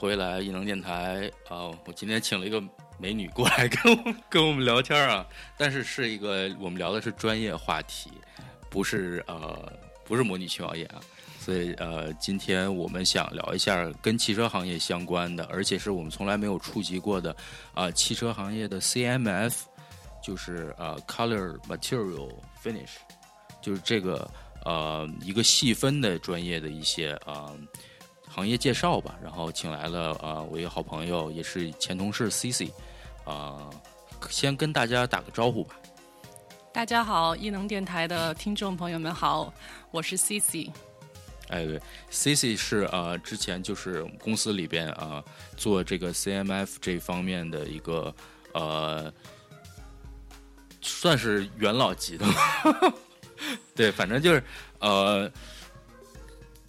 回来异能电台啊！我今天请了一个美女过来跟我跟我们聊天啊，但是是一个我们聊的是专业话题，不是呃不是模拟区考验啊，所以呃今天我们想聊一下跟汽车行业相关的，而且是我们从来没有触及过的啊汽车行业的 CMF，就是呃 Color Material Finish，就是这个呃一个细分的专业的一些啊。行业介绍吧，然后请来了啊，我一个好朋友，也是前同事 C C，啊，先跟大家打个招呼吧。大家好，异能电台的听众朋友们好，我是 C C。哎，对，C C 是呃，之前就是公司里边啊做这个 C M F 这方面的一个呃，算是元老级的，对，反正就是呃。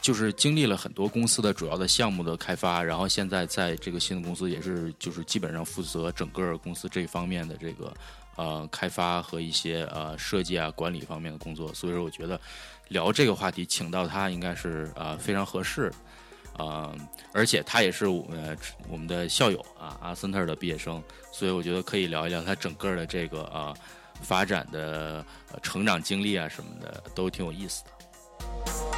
就是经历了很多公司的主要的项目的开发，然后现在在这个新的公司也是就是基本上负责整个公司这方面的这个呃开发和一些呃设计啊管理方面的工作，所以说我觉得聊这个话题请到他应该是呃非常合适，呃而且他也是我们我们的校友啊阿森特的毕业生，所以我觉得可以聊一聊他整个的这个呃发展的成长经历啊什么的都挺有意思的。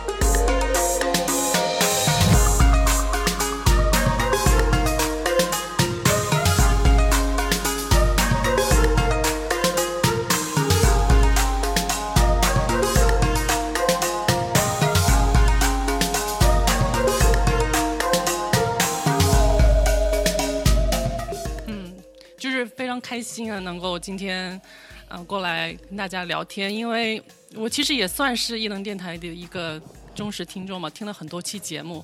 开心啊，能够今天，嗯，过来跟大家聊天，因为我其实也算是异能电台的一个忠实听众嘛，听了很多期节目。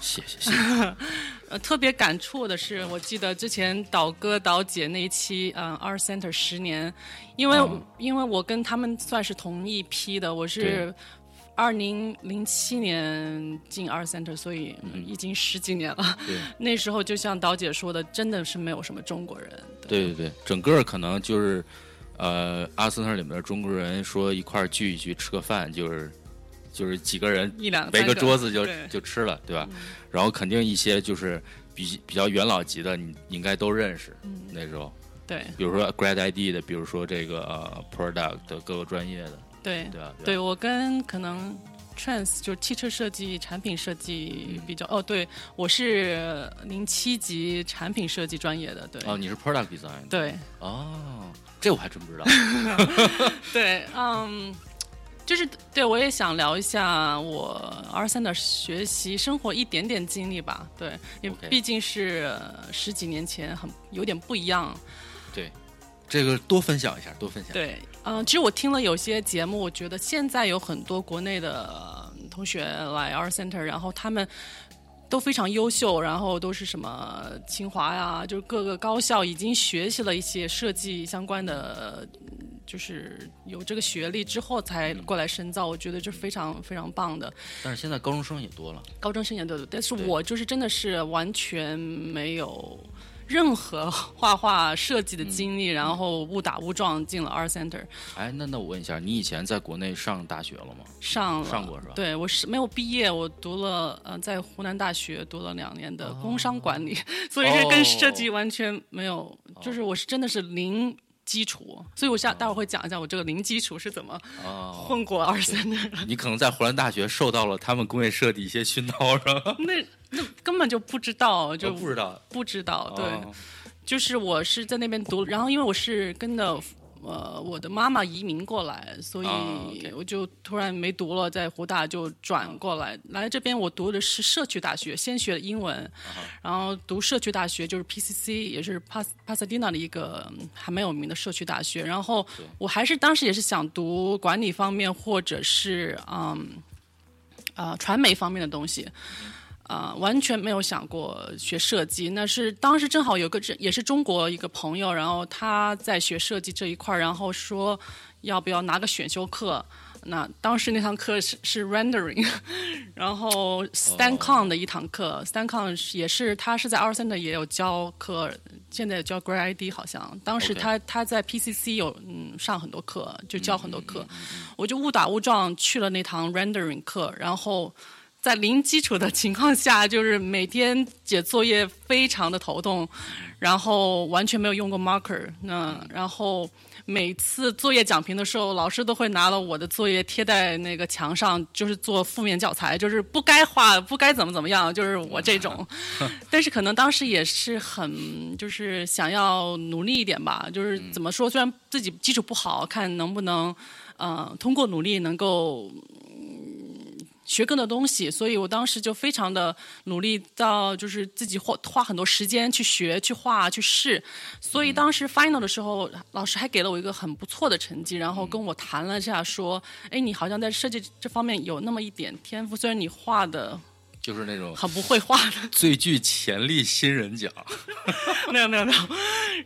谢谢谢谢。呃，特别感触的是，我记得之前导哥导姐那一期，嗯，R Center 十年，因为因为我跟他们算是同一批的，我是。二零零七年进二 center，所以已经十几年了。对，那时候就像导姐说的，真的是没有什么中国人。对对对，整个可能就是，呃，阿森特里面的中国人说一块聚一聚吃个饭，就是就是几个人一两围个桌子就就吃了，对吧？然后肯定一些就是比比较元老级的，你应该都认识。那时候，对，比如说 Grad ID 的，比如说这个呃 Product 各个专业的。对对啊，对我跟可能 trans 就是汽车设计、产品设计比较哦，对我是零七级产品设计专业的，对哦，你是 product design 对哦，这我还真不知道。对，嗯，就是对我也想聊一下我二三的学习生活一点点经历吧，对，因为毕竟是十几年前，很有点不一样。对，这个多分享一下，多分享。对。嗯，其实我听了有些节目，我觉得现在有很多国内的同学来 R Center，然后他们都非常优秀，然后都是什么清华呀，就是各个高校已经学习了一些设计相关的，就是有这个学历之后才过来深造，我觉得这非常非常棒的。但是现在高中生也多了，高中生也多，但是我就是真的是完全没有。任何画画设计的经历，然后误打误撞进了 Art Center。哎，那那我问一下，你以前在国内上大学了吗？上上过是吧？对，我是没有毕业，我读了呃，在湖南大学读了两年的工商管理，所以是跟设计完全没有，就是我是真的是零。基础，所以我下待会儿会讲一下我这个零基础是怎么混过二三的。你可能在湖南大学受到了他们工业设计一些熏陶，是吧？那那根本就不知道，就不知道，不知道。对，就是我是在那边读，然后因为我是跟着。呃，我的妈妈移民过来，所以我就突然没读了，在湖大就转过来。来这边我读的是社区大学，先学的英文，然后读社区大学就是 PCC，也是帕帕萨蒂纳的一个还蛮有名的社区大学。然后我还是当时也是想读管理方面或者是嗯啊传媒方面的东西。啊，完全没有想过学设计。那是当时正好有个也是中国一个朋友，然后他在学设计这一块然后说要不要拿个选修课。那当时那堂课是 是 rendering，然后 StanCon 的一堂课，StanCon 也是他是在二三的也有教课，现在教 Grad ID 好像。当时他他在 PCC 有嗯上很多课，就教很多课。我就误打误撞去了那堂 rendering 课，然后。在零基础的情况下，就是每天写作业非常的头痛，然后完全没有用过 marker，嗯然后。每次作业讲评的时候，老师都会拿了我的作业贴在那个墙上，就是做负面教材，就是不该画，不该怎么怎么样，就是我这种。但是可能当时也是很，就是想要努力一点吧，就是怎么说，虽然自己基础不好，看能不能，呃，通过努力能够。学更多东西，所以我当时就非常的努力，到就是自己花花很多时间去学、去画、去试。所以当时 final 的时候，老师还给了我一个很不错的成绩，然后跟我谈了一下，说：“哎，你好像在设计这方面有那么一点天赋，虽然你画的。”就是那种很不会画的 最具潜力新人奖，没有没有没有。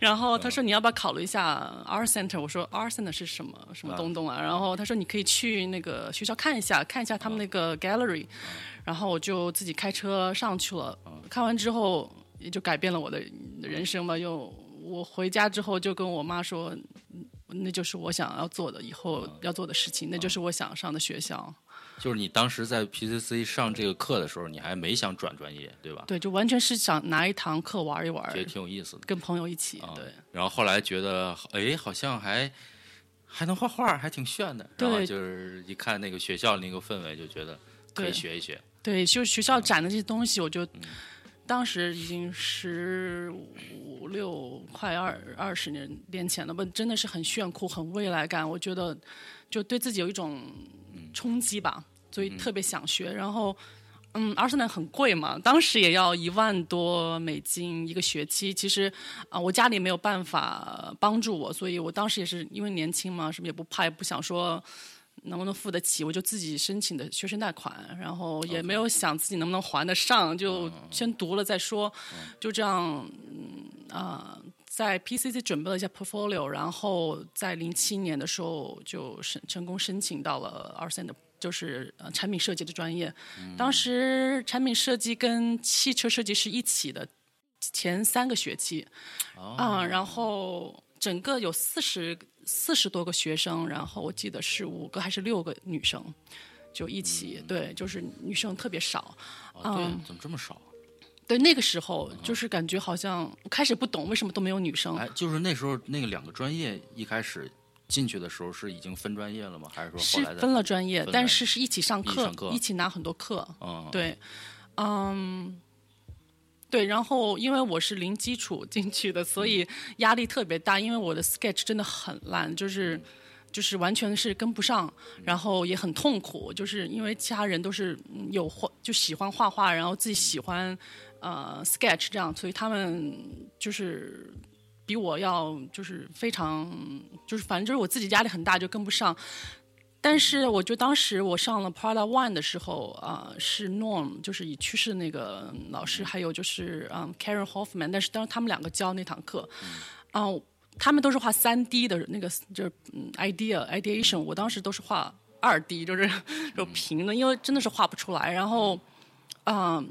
然后他说你要不要考虑一下 Art Center？我说 Art Center 是什么什么东东啊？然后他说你可以去那个学校看一下，看一下他们那个 gallery。然后我就自己开车上去了。看完之后也就改变了我的人生吧。又我回家之后就跟我妈说，那就是我想要做的以后要做的事情，那就是我想上的学校。就是你当时在 PCC 上这个课的时候，你还没想转专业，对吧？对，就完全是想拿一堂课玩一玩，觉得挺有意思的，跟朋友一起。对。然后后来觉得，哎，好像还还能画画，还挺炫的。然后就是一看那个学校那个氛围，就觉得可以学一学。对，就学校展的这些东西，我就当时已经十五六快二二十年年前了吧，真的是很炫酷，很未来感。我觉得就对自己有一种。冲击吧，所以特别想学。然后，嗯，阿森纳很贵嘛，当时也要一万多美金一个学期。其实啊，我家里没有办法帮助我，所以我当时也是因为年轻嘛，是不是也不怕，也不想说能不能付得起，我就自己申请的学生贷款，然后也没有想自己能不能还得上，就先读了再说。就这样，嗯啊，在 PCC 准备了一下 portfolio，然后在零七年的时候就申成功申请到了 R 三的，就是呃产品设计的专业。当时产品设计跟汽车设计是一起的，前三个学期，啊，然后整个有四十四十多个学生，然后我记得是五个还是六个女生，就一起对，就是女生特别少。啊，对，怎么这么少？对，那个时候就是感觉好像开始不懂为什么都没有女生。哎，就是那时候那个两个专业一开始进去的时候是已经分专业了吗？还是说是分了专业，但是是一起上课，一起拿很多课。嗯，对，嗯，对。然后因为我是零基础进去的，所以压力特别大，因为我的 sketch 真的很烂，就是就是完全是跟不上，然后也很痛苦，就是因为其他人都是有画就喜欢画画，然后自己喜欢。呃，sketch 这样，所以他们就是比我要就是非常就是反正就是我自己压力很大，就跟不上。但是我就当时我上了 Prada One 的时候啊，是 Norm 就是已去世那个老师，还有就是嗯 Karen Hoffman，但是当时他们两个教那堂课，啊，他们都是画三 D 的那个就是 idea ideation，我当时都是画二 D，就是 就平的，因为真的是画不出来。然后嗯。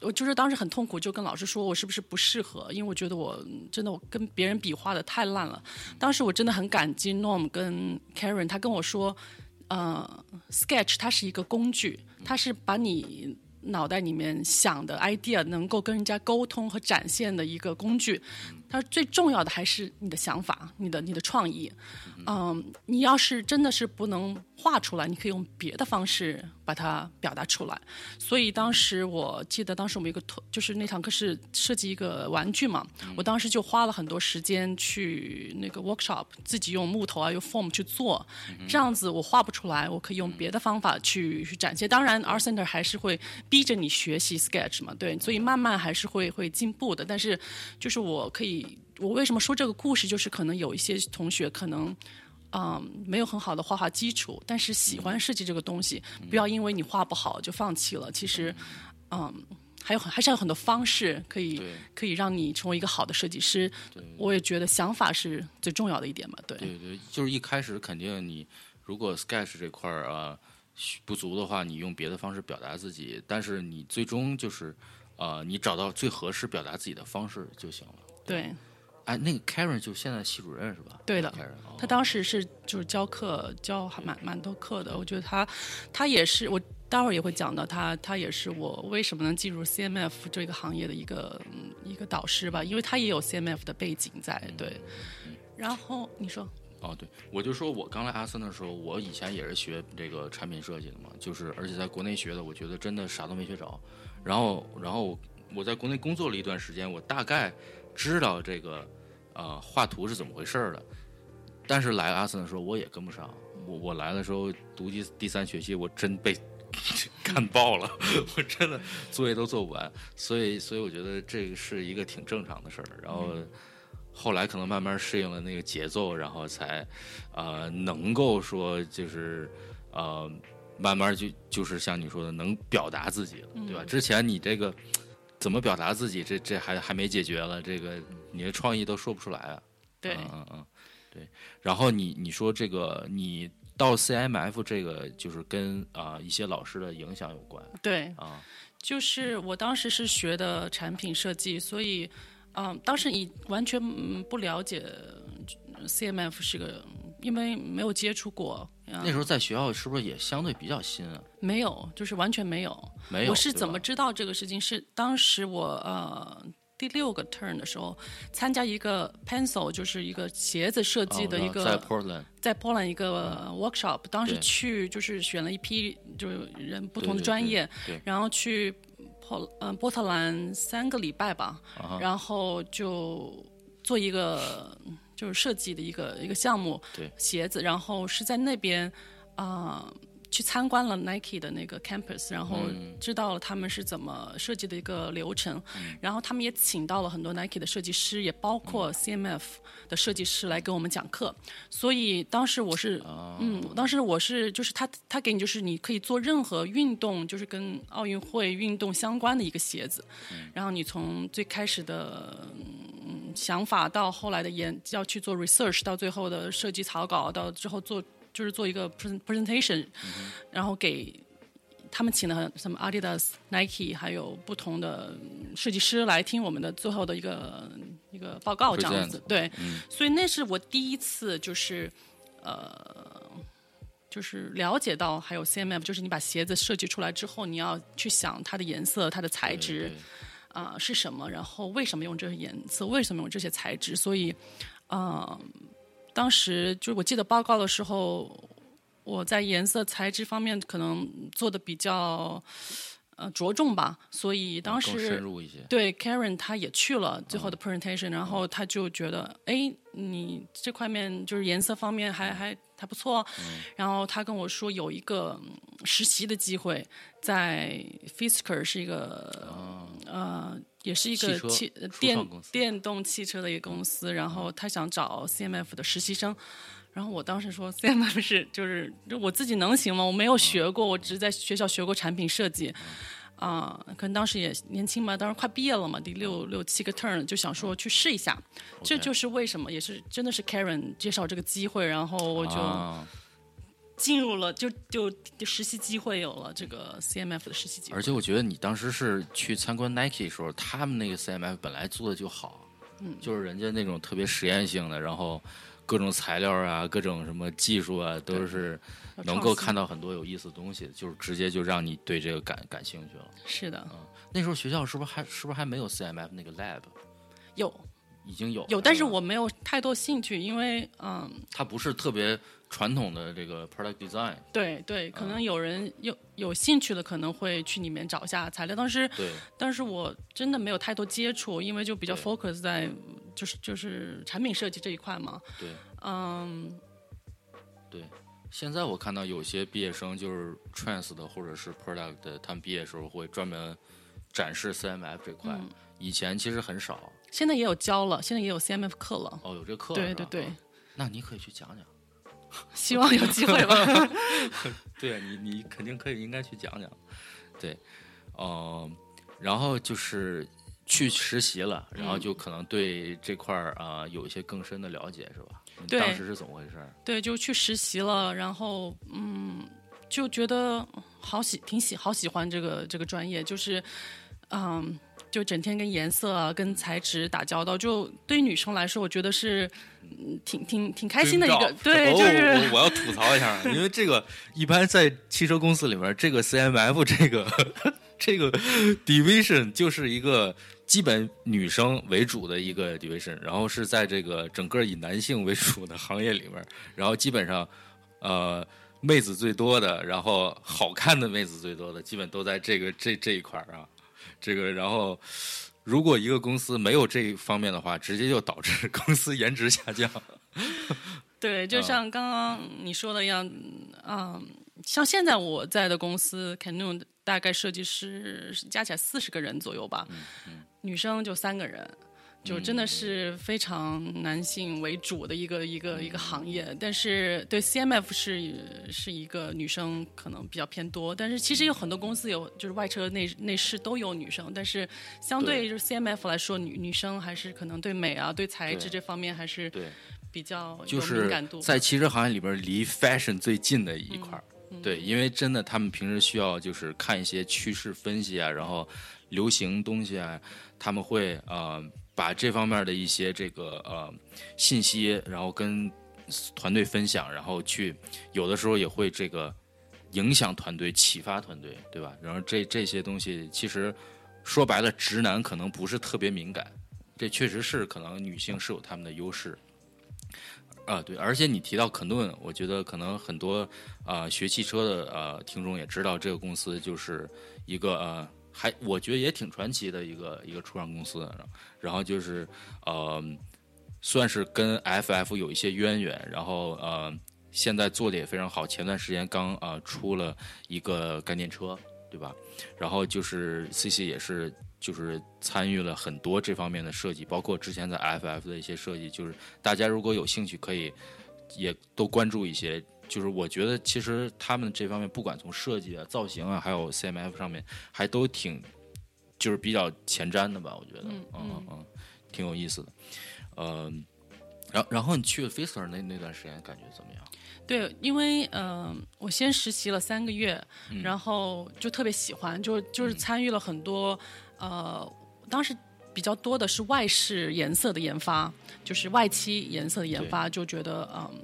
我就是当时很痛苦，就跟老师说我是不是不适合，因为我觉得我真的我跟别人比画的太烂了。当时我真的很感激 Norm 跟 Karen，他跟我说，呃，Sketch 它是一个工具，它是把你脑袋里面想的 idea 能够跟人家沟通和展现的一个工具。他说最重要的还是你的想法，你的你的创意。嗯，你要是真的是不能画出来，你可以用别的方式把它表达出来。所以当时我记得，当时我们一个团，就是那堂课是设计一个玩具嘛。我当时就花了很多时间去那个 workshop，自己用木头啊，用 form 去做。这样子我画不出来，我可以用别的方法去去展现。当然，Art Center 还是会逼着你学习 sketch 嘛，对，所以慢慢还是会会进步的。但是，就是我可以。我为什么说这个故事？就是可能有一些同学可能，嗯，没有很好的画画基础，但是喜欢设计这个东西。不要因为你画不好就放弃了。其实，嗯，还有很还是有很多方式可以可以让你成为一个好的设计师。我也觉得想法是最重要的一点嘛。对对对，就是一开始肯定你如果 sketch 这块儿啊不足的话，你用别的方式表达自己。但是你最终就是，呃，你找到最合适表达自己的方式就行了。对。哎，那个 Karen 就现在系主任是吧？对的 Karen，哦他当时是就是教课教还蛮蛮多课的，我觉得他他也是我待会儿也会讲到他，他也是我为什么能进入 CMF 这个行业的一个嗯一个导师吧，因为他也有 CMF 的背景在，对。然后你说，哦，对，我就说我刚来阿森的时候，我以前也是学这个产品设计的嘛，就是而且在国内学的，我觉得真的啥都没学着。然后，然后我在国内工作了一段时间，我大概知道这个呃画图是怎么回事儿的。但是来阿森的时候，我也跟不上。我我来的时候读第第三学期，我真被 干爆了，我真的作业都做不完。所以，所以我觉得这个是一个挺正常的事儿。然后。后来可能慢慢适应了那个节奏，然后才，呃，能够说就是，呃，慢慢就就是像你说的，能表达自己了，对吧？之前你这个怎么表达自己，这这还还没解决了，这个你的创意都说不出来啊。对，嗯嗯嗯，对。然后你你说这个你到 CMF 这个就是跟啊、一些老师的影响有关对，啊，就是我当时是学的产品设计，所以，嗯，当时你完全嗯不了解呃 CMF 是个，因为没有接触过，啊那时候在学校是不是也相对比较新啊？没有，就是完全没有。没有，我是怎么知道这个事情？是当时我呃第六个 turn 的时候，参加一个 pencil，就是一个鞋子设计的一个、哦在 Portland 在波兰一个 workshop，当时去就是选了一批就是人不同的专业，对。然后去波嗯、波特兰三个礼拜吧，然后就做一个就是设计的一个一个项目，对。鞋子，然后是在那边啊。去参观了 Nike 的那个 campus，然后嗯。知道了他们是怎么设计的一个流程，然后他们也请到了很多 Nike 的设计师，也包括 CMF 的设计师来给我们讲课。所以当时我是，嗯，当时我是就是他他给你就是你可以做任何运动，就是跟奥运会运动相关的一个鞋子，然后你从最开始的。嗯想法到后来的研要去做 research，到最后的设计草稿，到之后做就是做一个 present presentation，、然后给他们请了什么 Adidas、Nike，还有不同的嗯设计师来听我们的最后的一个一个报告，这样子。对，所以那是我第一次就是呃。就是了解到还有 CMF，就是你把鞋子设计出来之后，你要去想它的颜色、它的材质，啊、是什么，然后为什么用这些颜色，为什么用这些材质，所以，呃，当时就是我记得报告的时候，我在颜色材质方面可能做的比较呃着重吧，所以当时。对 Karen 他也去了最后的 presentation，、然后他就觉得，哎，你这块面就是颜色方面还还还不错，然后他跟我说有一个嗯实习的机会，在 Fisker 是一个、呃，也是一个汽电电动汽车的一个公司，然后他想找 CMF 的实习生。然后我当时说，CMF 是就是就我自己能行吗？我没有学过，我只是在学校学过产品设计，啊、可能当时也年轻嘛，当时快毕业了嘛，第六六七个 turn 就想说去试一下，这就是为什么，也是真的是 Karen 介绍这个机会，然后我就啊进入了，就就就实习机会有了这个 CMF 的实习机会。而。且我觉得你当时是去参观 Nike 的时候，他们那个 CMF 本来做的就好，嗯，就是人家那种特别实验性的，然后各种材料啊、各种什么技术啊，都是能够看到很多有意思的东西，就是直接就让你对这个感感兴趣了。是的，嗯那时候学校是不是还是不是还没有 CMF 那个 lab？有已经有有，但是我没有太多兴趣，因为嗯，它不是特别传统的这个 product design，对对，可能有人有有兴趣的可能会去里面找一下材料，但是对但是我真的没有太多接触，因为就比较 focus 在就是就是产品设计这一块嘛。对嗯，对。现在我看到有些毕业生就是 trans 的或者是 product 的，他们毕业的时候会专门展示 CMF 这块，嗯以前其实很少。现在也有教了，现在也有 CMF 课了。哦，有这课对对对，那你可以去讲讲。希望有机会吧。对你，你肯定可以，应该去讲讲。对，呃，然后就是去实习了，然嗯后就可能对这块儿啊、有一些更深的了解，是吧？对当时是怎么回事？对，就去实习了，然后嗯，就觉得好喜挺喜好喜欢这个这个专业，就是嗯，就整天跟颜色啊、跟材质打交道，就对于女生来说，我觉得是嗯挺挺挺开心的一个。对，就是我我要吐槽一下，因为这个一般在汽车公司里面，这个 CMF 这个 这个 division 就是一个基本女生为主的一个 division，然后是在这个整个以男性为主的行业里面，然后基本上呃妹子最多的，然后好看的妹子最多的，基本都在这个这这一块啊。这个，然后，如果一个公司没有这一方面的话，直接就导致公司颜值下降。对，就像刚刚你说的一样，嗯，像现在我在的公司，Canon 大概设计师加起来四十个人左右吧，女生就三个人。就真的是非常男性为主的一个一个一个行业，但是对 CMF 是是一个女生可能比较偏多，但是其实有很多公司有就是外车内内饰都有女生，但是相对就是 CMF 来说，女女生还是可能对美啊、对材质这方面还是比较有敏感度。在汽车行业里边，离 fashion 最近的一块儿，对，因为真的他们平时需要就是看一些趋势分析啊，然后流行东西啊，他们会啊。把这方面的一些这个呃信息，然后跟团队分享，然后去有的时候也会这个影响团队、启发团队，对吧？然后这这些东西，其实说白了，直男可能不是特别敏感，这确实是可能女性是有他们的优势。啊，对，而且你提到肯顿，我觉得可能很多啊学汽车的呃听众也知道，这个公司就是一个呃。还我觉得也挺传奇的一个一个初创公司，然后就是呃，算是跟 FF 有一些渊源，然后呃，现在做的也非常好。前段时间刚啊出了一个概念车，对吧？然后就是 CC 也是就是参与了很多这方面的设计，包括之前在 FF 的一些设计。就是大家如果有兴趣，可以也都关注一些。就是我觉得，其实他们这方面不管从设计啊、造型啊，还有 CMF 上面，还都挺，就是比较前瞻的吧。我觉得，嗯嗯嗯，挺有意思的。呃，然然后你去了 Fisker 那那段时间感觉怎么样？对，因为嗯，我先实习了三个月，然后就特别喜欢，就就是参与了很多呃，当时比较多的是外饰颜色的研发，就是外漆颜色的研发，就觉得嗯。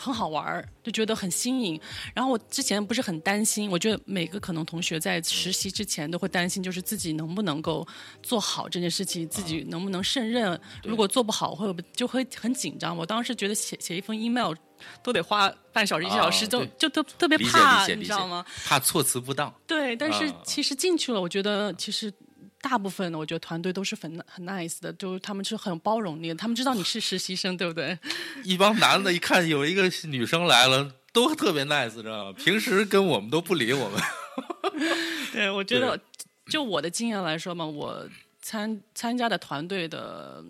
很好玩儿，就觉得很新颖。然后我之前不是很担心，我觉得每个可能同学在实习之前都会担心，就是自己能不能够做好这件事情，自己能不能胜任。如果做不好，会就会很紧张。我当时觉得写写一封 email 都得花半小时一小时，就就特特别怕，你知道吗？怕措辞不当。对，但是其实进去了，我觉得其实。大部分的我觉得团队都是很很 nice 的，就他们是很包容你的，他们知道你是实习生，对不对？一帮男的，一看有一个女生来了，都特别 nice，知道吗？平时跟我们都不理我们。对，我觉得就我的经验来说嘛，我参参加的团队的。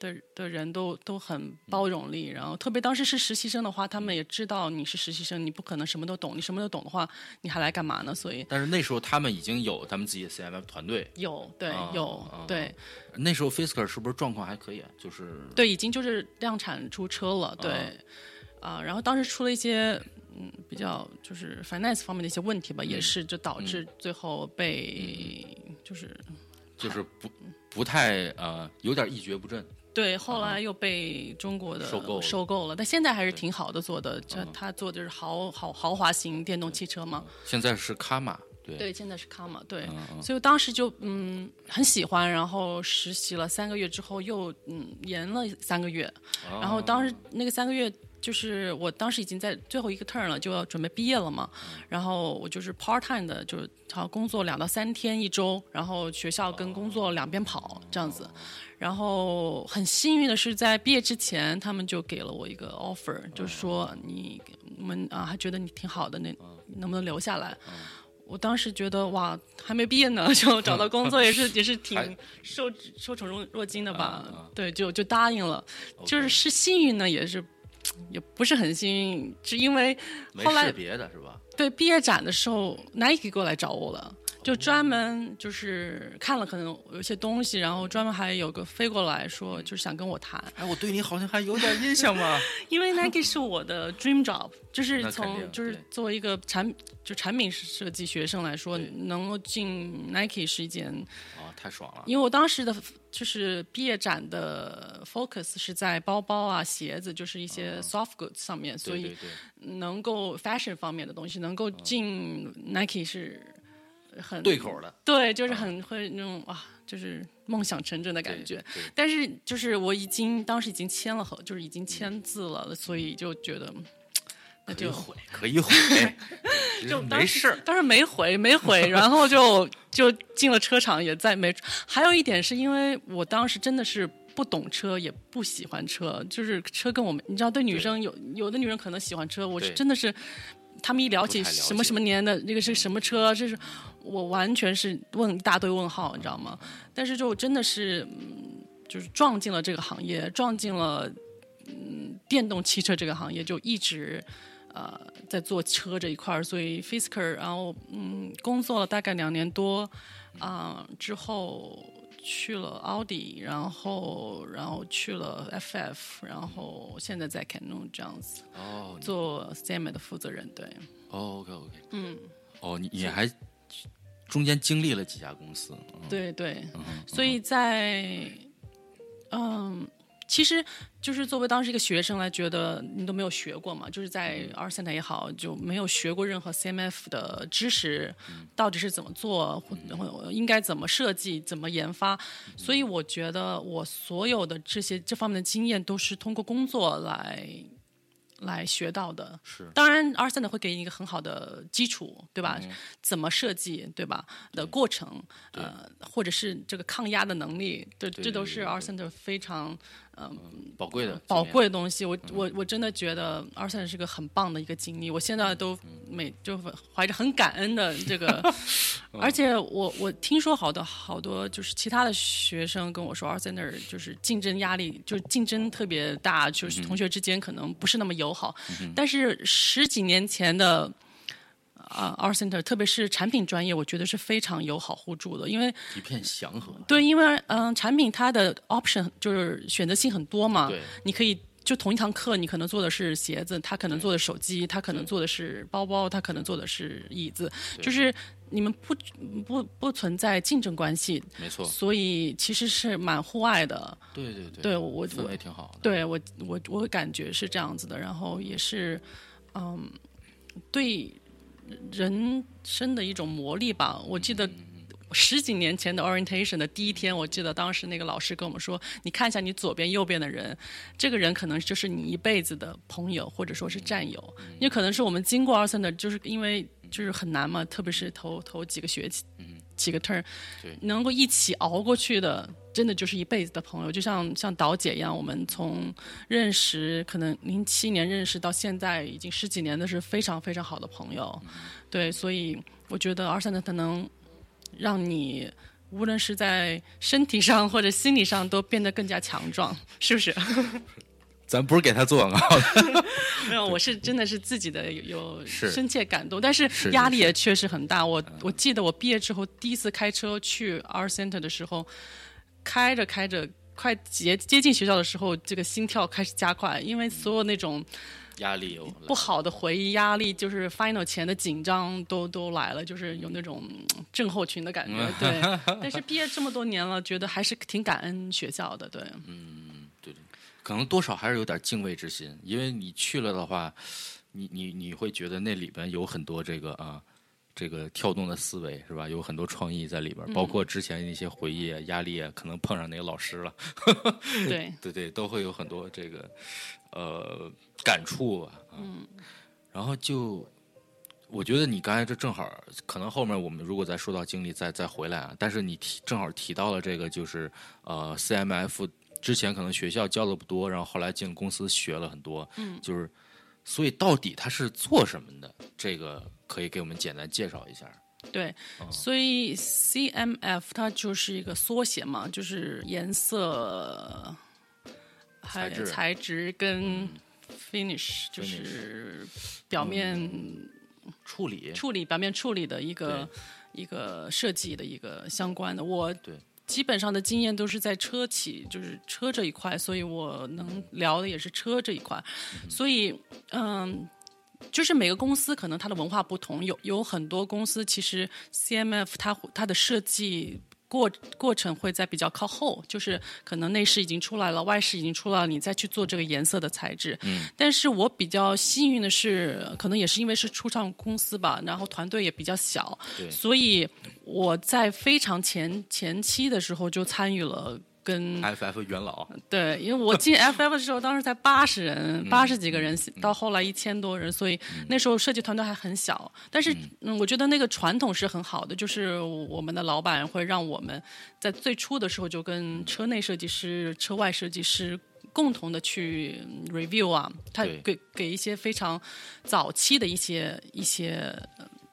的的人都都很包容力，然后特别当时是实习生的话，他们也知道你是实习生，你不可能什么都懂，你什么都懂的话，你还来干嘛呢？所以，但是那时候他们已经有他们自己的 CMF 团队，有对有对。那时候 Fisker 是不是状况还可以？就是对，已经就是量产出车了，对啊。然后当时出了一些嗯比较就是 finance 方面的一些问题吧，也是就导致最后被就是就是不不太呃有点一蹶不振。对，后来又被中国的收购收购了，但现在还是挺好的做的。这他做的是豪豪豪华型电动汽车嘛？现在是卡玛，对对，现在是卡玛，对。所以当时就嗯很喜欢，然后实习了三个月之后又嗯延了三个月，然后当时那个三个月就是我当时已经在最后一个 turn 了，就要准备毕业了嘛。然后我就是 part time 的，就是好工作两到三天一周，然后学校跟工作两边跑这样子。然后很幸运的是，在毕业之前，他们就给了我一个 offer，就是说你们啊，还觉得你挺好的，那能不能留下来？我当时觉得哇，还没毕业呢，就找到工作也是也是挺受受宠若若惊的吧？对，就就答应了。就是是幸运呢，也是也不是很幸运，是因为后来别的是吧？对，毕业展的时候，Nike 过来找我了。就专门就是看了可能有些东西，然后专门还有个飞过来说，就是想跟我谈。哎，我对你好像还有点印象嘛。因为 Nike 是我的 dream job，就是从就是作为一个产就产品设计学生来说，能够进 Nike 是一件，哦，太爽了。因为我当时的就是毕业展的 focus 是在包包啊、鞋子，就是一些 soft goods 上面，所以能够 fashion 方面的东西能够进 Nike 是很对口的对，就是很会那种哇，就是梦想成真的感觉。但是就是我已经当时已经签了合，就是已经签字了，所以就觉得那就可以毁，可以毁，就没事儿。当时没回，没回，然后就就进了车厂，也再没。还有一点是因为我当时真的是不懂车，也不喜欢车，就是车跟我们，你知道，对女生有有的女人可能喜欢车，我是真的是，他们一聊起什么什么年的那个是什么车，这是我完全是问一大堆问号，你知道吗？但是就真的是，嗯，就是撞进了这个行业，撞进了嗯电动汽车这个行业，就一直。呃，在做车这一块儿，所以 Fisker，然后嗯，工作了大概两年多，啊、之后去了奥迪，然后然后去了 FF，然后现在在 Canon 这样子哦做 STEM 的负责人，对，哦，OK OK，嗯，哦，你你还中间经历了几家公司，嗯对对，嗯所以在嗯。其实就是作为当时一个学生来觉得你都没有学过嘛，就是在 R Center 也好，就没有学过任何 CMF 的知识，嗯到底是怎么做，或或应该怎么设计，怎么研发。嗯所以我觉得我所有的这些这方面的经验都是通过工作来来学到的。是当然，R 三的会给你一个很好的基础，对吧？嗯怎么设计，对吧？的过程，呃，或者是这个抗压的能力，对，对这都是对 R 三的非常宝贵的宝贵的东西。我我我真的觉得二三是个很棒的一个经历，我现在都嗯每就怀着很感恩的 这个，而且我我听说好多好多就是其他的学生跟我说二三那儿就是竞争压力，就是竞争特别大，就是同学之间可能不是那么友好，但是十几年前的。啊、r Center，特别是产品专业，我觉得是非常友好互助的，因为一片祥和，对，因为嗯、产品它的 option 就是选择性很多嘛，对你可以就同一堂课，你可能做的是鞋子，他可能做的手机，他可能做的是包包，他可能做的是椅子，就是你们不不不存在竞争关系，没错，所以其实是蛮户外的。对对对，对我氛我围挺好的，对我我我感觉是这样子的，然后也是嗯对人生的一种磨砺吧。我记得十几年前的 orientation 的第一天，我记得当时那个老师跟我们说：“你看一下你左边、右边的人，这个人可能就是你一辈子的朋友，或者说是战友。也可能是我们经过二三的，就是因为就是很难嘛，特别是头头几个学期。”几个 turn，对能够一起熬过去的，真的就是一辈子的朋友。就像像导姐一样，我们从认识可能零七年认识到现在已经十几年的是非常非常好的朋友。对，所以我觉得二三的它能让你无论是在身体上或者心理上都变得更加强壮，是不是？咱不是给他做广告的，没有，我是真的是自己的有深切感动，但是是压力也确实很大。我我记得我毕业之后第一次开车去 R Center 的时候，开着开着快接接近学校的时候，这个心跳开始加快，因为所有那种压力有 不好的回忆、压力，就是 final 前的紧张都都来了，就是有那种嗯症候群的感觉。对，但是毕业这么多年了，觉得还是挺感恩学校的。对，可能多少还是有点敬畏之心，因为你去了的话，你你你会觉得那里边有很多这个啊，这个跳动的思维是吧？有很多创意在里边，包括之前那些回忆啊、压力啊，可能碰上哪个老师了，对，对对，都会有很多这个呃感触啊。嗯，然后就我觉得你刚才这正好，可能后面我们如果再说到经历再再回来啊，但是你提正好提到了这个，就是呃 CMF 之前可能学校教的不多，然后后来进公司学了很多，嗯，就是所以到底他是做什么的？这个可以给我们简单介绍一下。对，所以 CMF 它就是一个缩写嘛，就是颜色、还材质。材质跟 finish，就是表面处理。处理表面处理的一个一个设计的一个相关的。我对基本上的经验都是在车企，就是车这一块，所以我能聊的也是车这一块。所以，嗯，就是每个公司可能它的文化不同，有有很多公司其实 CMF 它它的设计。过过程会在比较靠后，就是可能内饰已经出来了，外饰已经出来了，你再去做这个颜色的材质。嗯。但是我比较幸运的是，可能也是因为是初创公司吧，然后团队也比较小，对，所以我在非常前前期的时候就参与了。跟 FF 元老。对，因为我进 FF 的时候，当时才八十人，八十几个人，到后来一千多人，所以那时候设计团队还很小。但是，嗯，我觉得那个传统是很好的，就是我们的老板会让我们在最初的时候就跟车内设计师、车外设计师共同的去 review 啊，他给给一些非常早期的一些一些。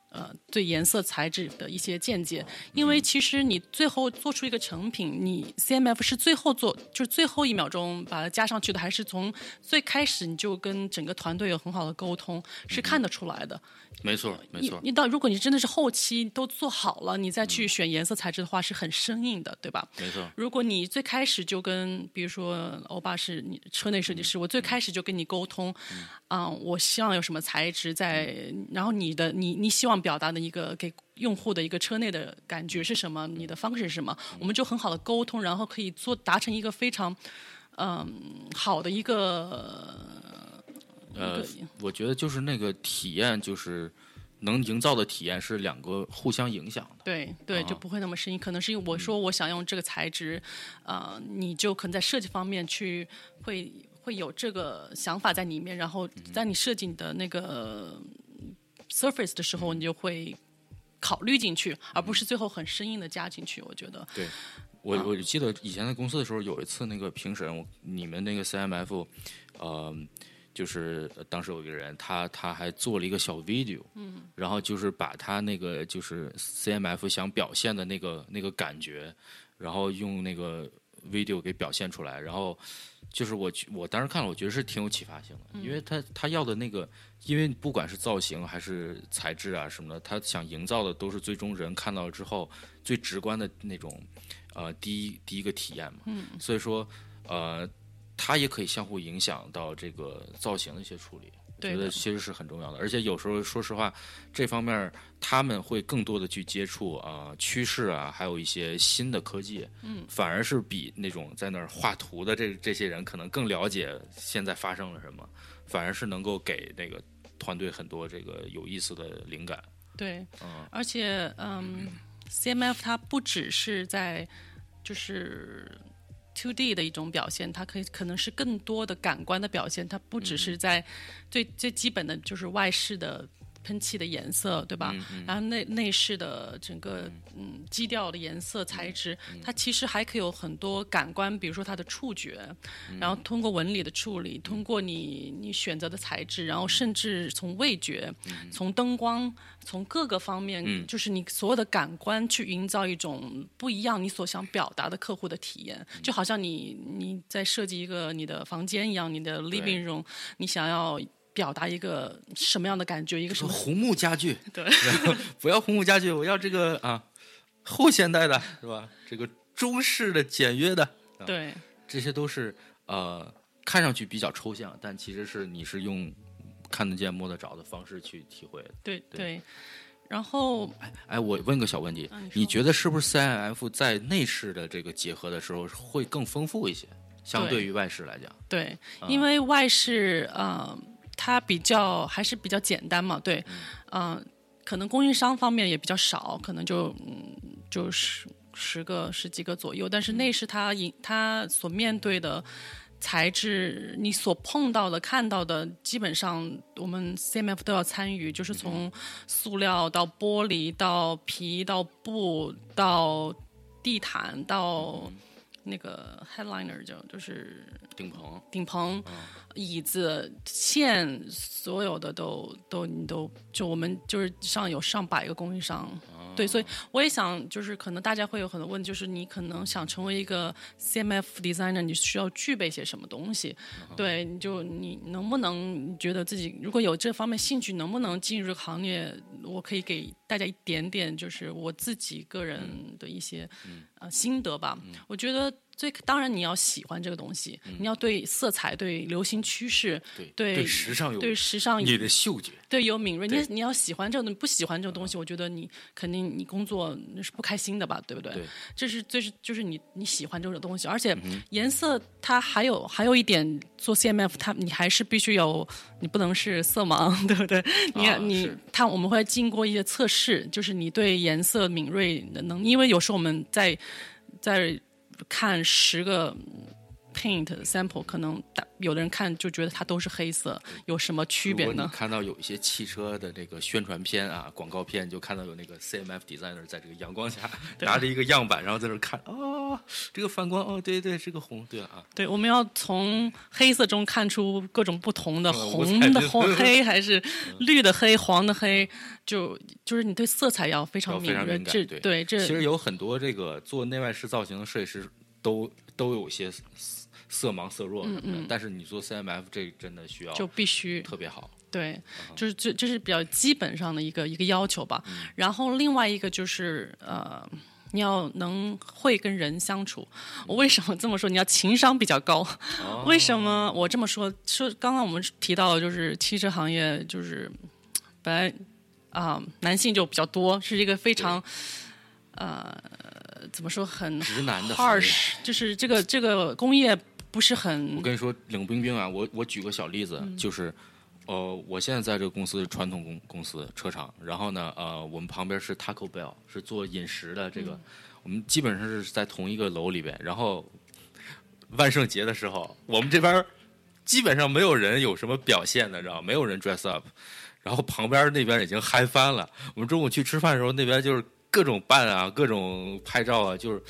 呃，对颜色材质的一些见解，因为其实你最后做出一个成品，你 CMF 是最后做，就是最后一秒钟把它加上去的，还是从最开始你就跟整个团队有很好的沟通，是看得出来的。没错，没错。你到如果你真的是后期都做好了，你再去选颜色材质的话，是很生硬的，对吧？没错。如果你最开始就跟，比如说欧巴是你车内设计师，我最开始就跟你沟通，啊，我希望有什么材质在，然后你的你你希望表达的一个给用户的一个车内的感觉是什么，你的方式是什么，我们就很好的沟通，然后可以做达成一个非常嗯好的一个。呃，我觉得就是那个体验，就是能营造的体验是两个互相影响的。对对，就不会那么生硬。可能是因为我说我想用这个材质，呃，你就可能在设计方面去会会有这个想法在里面，然后在你设计你的那个 surface 的时候，你就会考虑进去，而不是最后很生硬的加进去。我觉得。对，我我记得以前在公司的时候，有一次那个评审，你们那个 CMF，呃。就是当时有一个人，他他还做了一个小 video，嗯，然后就是把他那个就是 CMF 想表现的那个那个感觉，然后用那个 video 给表现出来，然后就是我我当时看了，我觉得是挺有启发性的，因为他他要的那个，因为不管是造型还是材质啊什么的，他想营造的都是最终人看到之后最直观的那种呃第一第一个体验嘛，嗯，所以说呃。它也可以相互影响到这个造型的一些处理，我觉得其实是很重要的。而且有时候说实话，这方面他们会更多的去接触啊趋势啊，还有一些新的科技，嗯，反而是比那种在那儿画图的这这些人可能更了解现在发生了什么，反而是能够给那个团队很多这个有意思的灵感。对，嗯，而且嗯，CMF 它不只是在就是。Two D 的一种表现，它可以可能是更多的感官的表现，它不只是在最最基本的就是外视的。喷漆的颜色，对吧？然后内内饰的整个嗯。基调的颜色材质，它其实还可以有很多感官，比如说它的触觉，然后通过纹理的处理，通过你你选择的材质，然后甚至从味觉、从灯光、从各个方面，就是你所有的感官去营造一种不一样你所想表达的客户的体验，就好像你你在设计一个你的房间一样，你的 living room，你想要。表达一个什么样的感觉？一个什么红木家具？对，不要红木家具，我要这个啊，后现代的是吧？这个中式的、简约的，对，这些都是呃，看上去比较抽象，但其实是你是用看得见、摸得着的方式去体会。对对，然后哎，我问个小问题，你觉得是不是 C I F 在内饰的这个结合的时候会更丰富一些，相对于外饰来讲？对，因为外饰啊。它比较还是比较简单嘛，对，嗯，可能供应商方面也比较少，可能就嗯就十十个十几个左右。但是内饰它引它所面对的材质，你所碰到的看到的，基本上我们 CMF 都要参与，就是从塑料到玻璃到皮到布到地毯到。那个 headliner 就就是顶棚，顶棚，椅子线，所有的都都你都就我们就是上有上百个供应商，对，所以我也想，就是可能大家会有很多问题，就是你可能想成为一个 CMF designer，你需要具备些什么东西？对，你就你能不能觉得自己如果有这方面兴趣，能不能进入行业？我可以给大家一点点，就是我自己个人的一些呃心得吧。我觉得。最当然你要喜欢这个东西，你要对色彩、对流行趋势、对对时尚有对时尚你的嗅觉对有敏锐。你你要喜欢这种，不喜欢这种东西，我觉得你肯定你工作是不开心的吧，对不对？这是这是就是你你喜欢这种东西，而且颜色它还有还有一点做 CMF，它你还是必须有，你不能是色盲，对不对？你你它我们会经过一些测试，就是你对颜色敏锐的能，因为有时候我们在在。看十个 paint sample，可能有的人看就觉得它都是黑色，有什么区别呢？看到有一些汽车的这个宣传片啊、广告片，就看到有那个 CMF designer 在这个阳光下拿着一个样板，然后在那看，哦，这个反光，哦，对对，是个红，对啊。对，我们要从黑色中看出各种不同的红的红黑，还是绿的黑、黄的黑，就就是你对色彩要非常敏锐。这对这其实有很多这个做内外饰造型的设计师。都都有些色盲色弱，嗯嗯，但是你做 CMF 这真的需要就必须特别好，对，就是这这是比较基本上的一个一个要求吧。然后另外一个就是呃，你要能会跟人相处。我为什么这么说？你要情商比较高。为什么我这么说？说刚刚我们提到就是汽车行业就是本来啊男性就比较多，是一个非常呃。怎么说很直男的 harsh，就是这个这个工业不是很。我跟你说，冷冰冰啊，我我举个小例子，就是，呃，我现在在这个公司传统公公司车厂，然后呢，呃，我们旁边是 Taco Bell，是做饮食的，这个我们基本上是在同一个楼里边。然后万圣节的时候，我们这边基本上没有人有什么表现的，知道没有人 dress up，然后旁边那边已经嗨翻了。我们中午去吃饭的时候，那边就是。各种扮啊，各种拍照啊，就是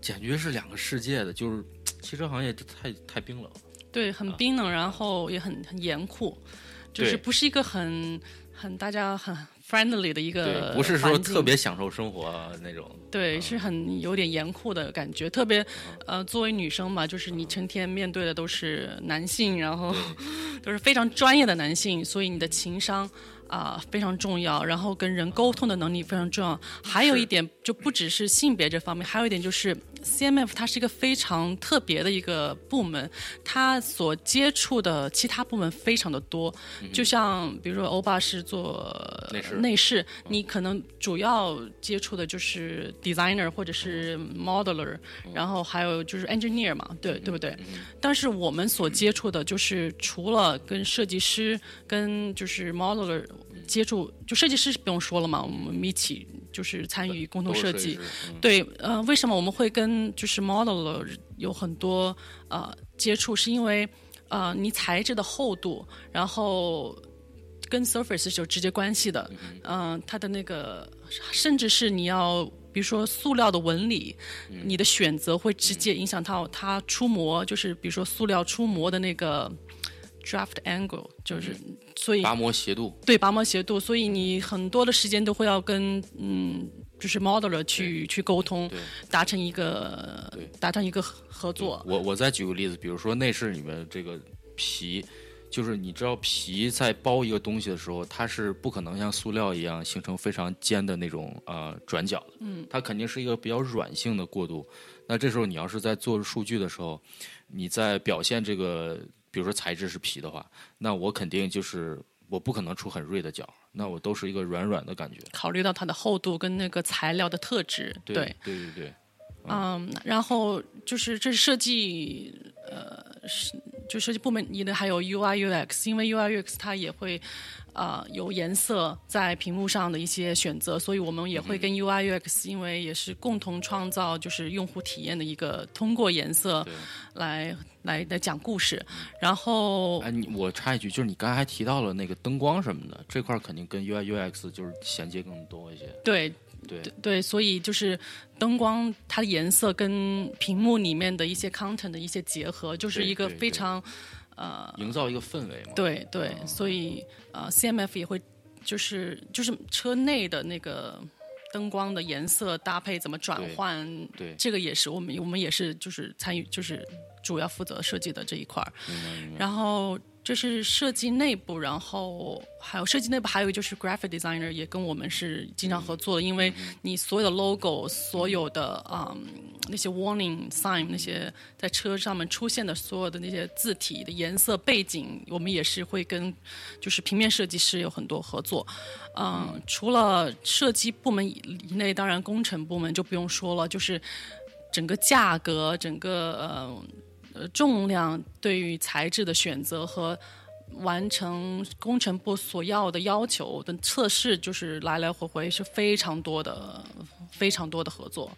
简直是两个世界的。就是 汽车行业太太冰冷，对，很冰冷，然后也很很严酷，就是不是一个很很大家很 friendly 的一个，不是说特别享受生活那种。对，是很有点严酷的感觉。特别呃，作为女生嘛，就是你成天面对的都是男性，然后 都是非常专业的男性，所以你的情商。啊，非常重要。然后跟人沟通的能力非常重要。还有一点，就不只是性别这方面，还有一点就是 CMF 它是一个非常特别的一个部门，它所接触的其他部门非常的多。就像比如说欧巴是做内饰，内饰，你可能主要接触的就是 designer 或者是 modeler，然后还有就是 engineer 嘛，对对不对？但是我们所接触的就是除了跟设计师、跟就是 modeler。接触就设计师不用说了嘛，我们一起就是参与共同设计。对，呃，为什么我们会跟就是 model 有很多呃接触？是因为呃，你材质的厚度，然后跟 surface 是有直接关系的。嗯，它的那个，甚至是你要比如说塑料的纹理，你的选择会直接影响到它出模，就是比如说塑料出模的那个。Draft angle 就是所以拔模斜度对拔模斜度，所以你很多的时间都会要跟嗯，就是 modeler 去去沟通，达成一个达成一个合作。我我再举个例子，比如说内饰里面这个皮，就是你知道皮在包一个东西的时候，它是不可能像塑料一样形成非常尖的那种呃转角的，嗯，它肯定是一个比较软性的过渡。那这时候你要是在做数据的时候，你在表现这个。比如说材质是皮的话，那我肯定就是我不可能出很锐的角，那我都是一个软软的感觉。考虑到它的厚度跟那个材料的特质，对对对对。嗯，然后就是这是设计，呃，是就设计部门，你的还有 UI UX，因为 UI UX 它也会。啊，有颜色在屏幕上的一些选择，所以我们也会跟 UI UX，因为也是共同创造就是用户体验的一个，通过颜色来来来讲故事。然后，哎，你我插一句，就是你刚才还提到了那个灯光什么的，这块肯定跟 UI UX 就是衔接更多一些。对对对，所以就是灯光它的颜色跟屏幕里面的一些 content 的一些结合，就是一个非常。呃，营造一个氛围嘛。对对，所以呃，CMF 也会，就是就是车内的那个灯光的颜色搭配怎么转换，对，这个也是我们我们也是就是参与就是主要负责设计的这一块儿，然后。这是设计内部，然后还有设计内部，还有就是 graphic designer 也跟我们是经常合作的，因为你所有的 logo，所有的嗯那些 warning sign，那些在车上面出现的所有的那些字体的颜色背景，我们也是会跟就是平面设计师有很多合作。嗯，除了设计部门以内，当然工程部门就不用说了，就是整个价格，整个呃。重量对于材质的选择和完成工程部所要的要求的测试，就是来来回回是非常多的、非常多的合作。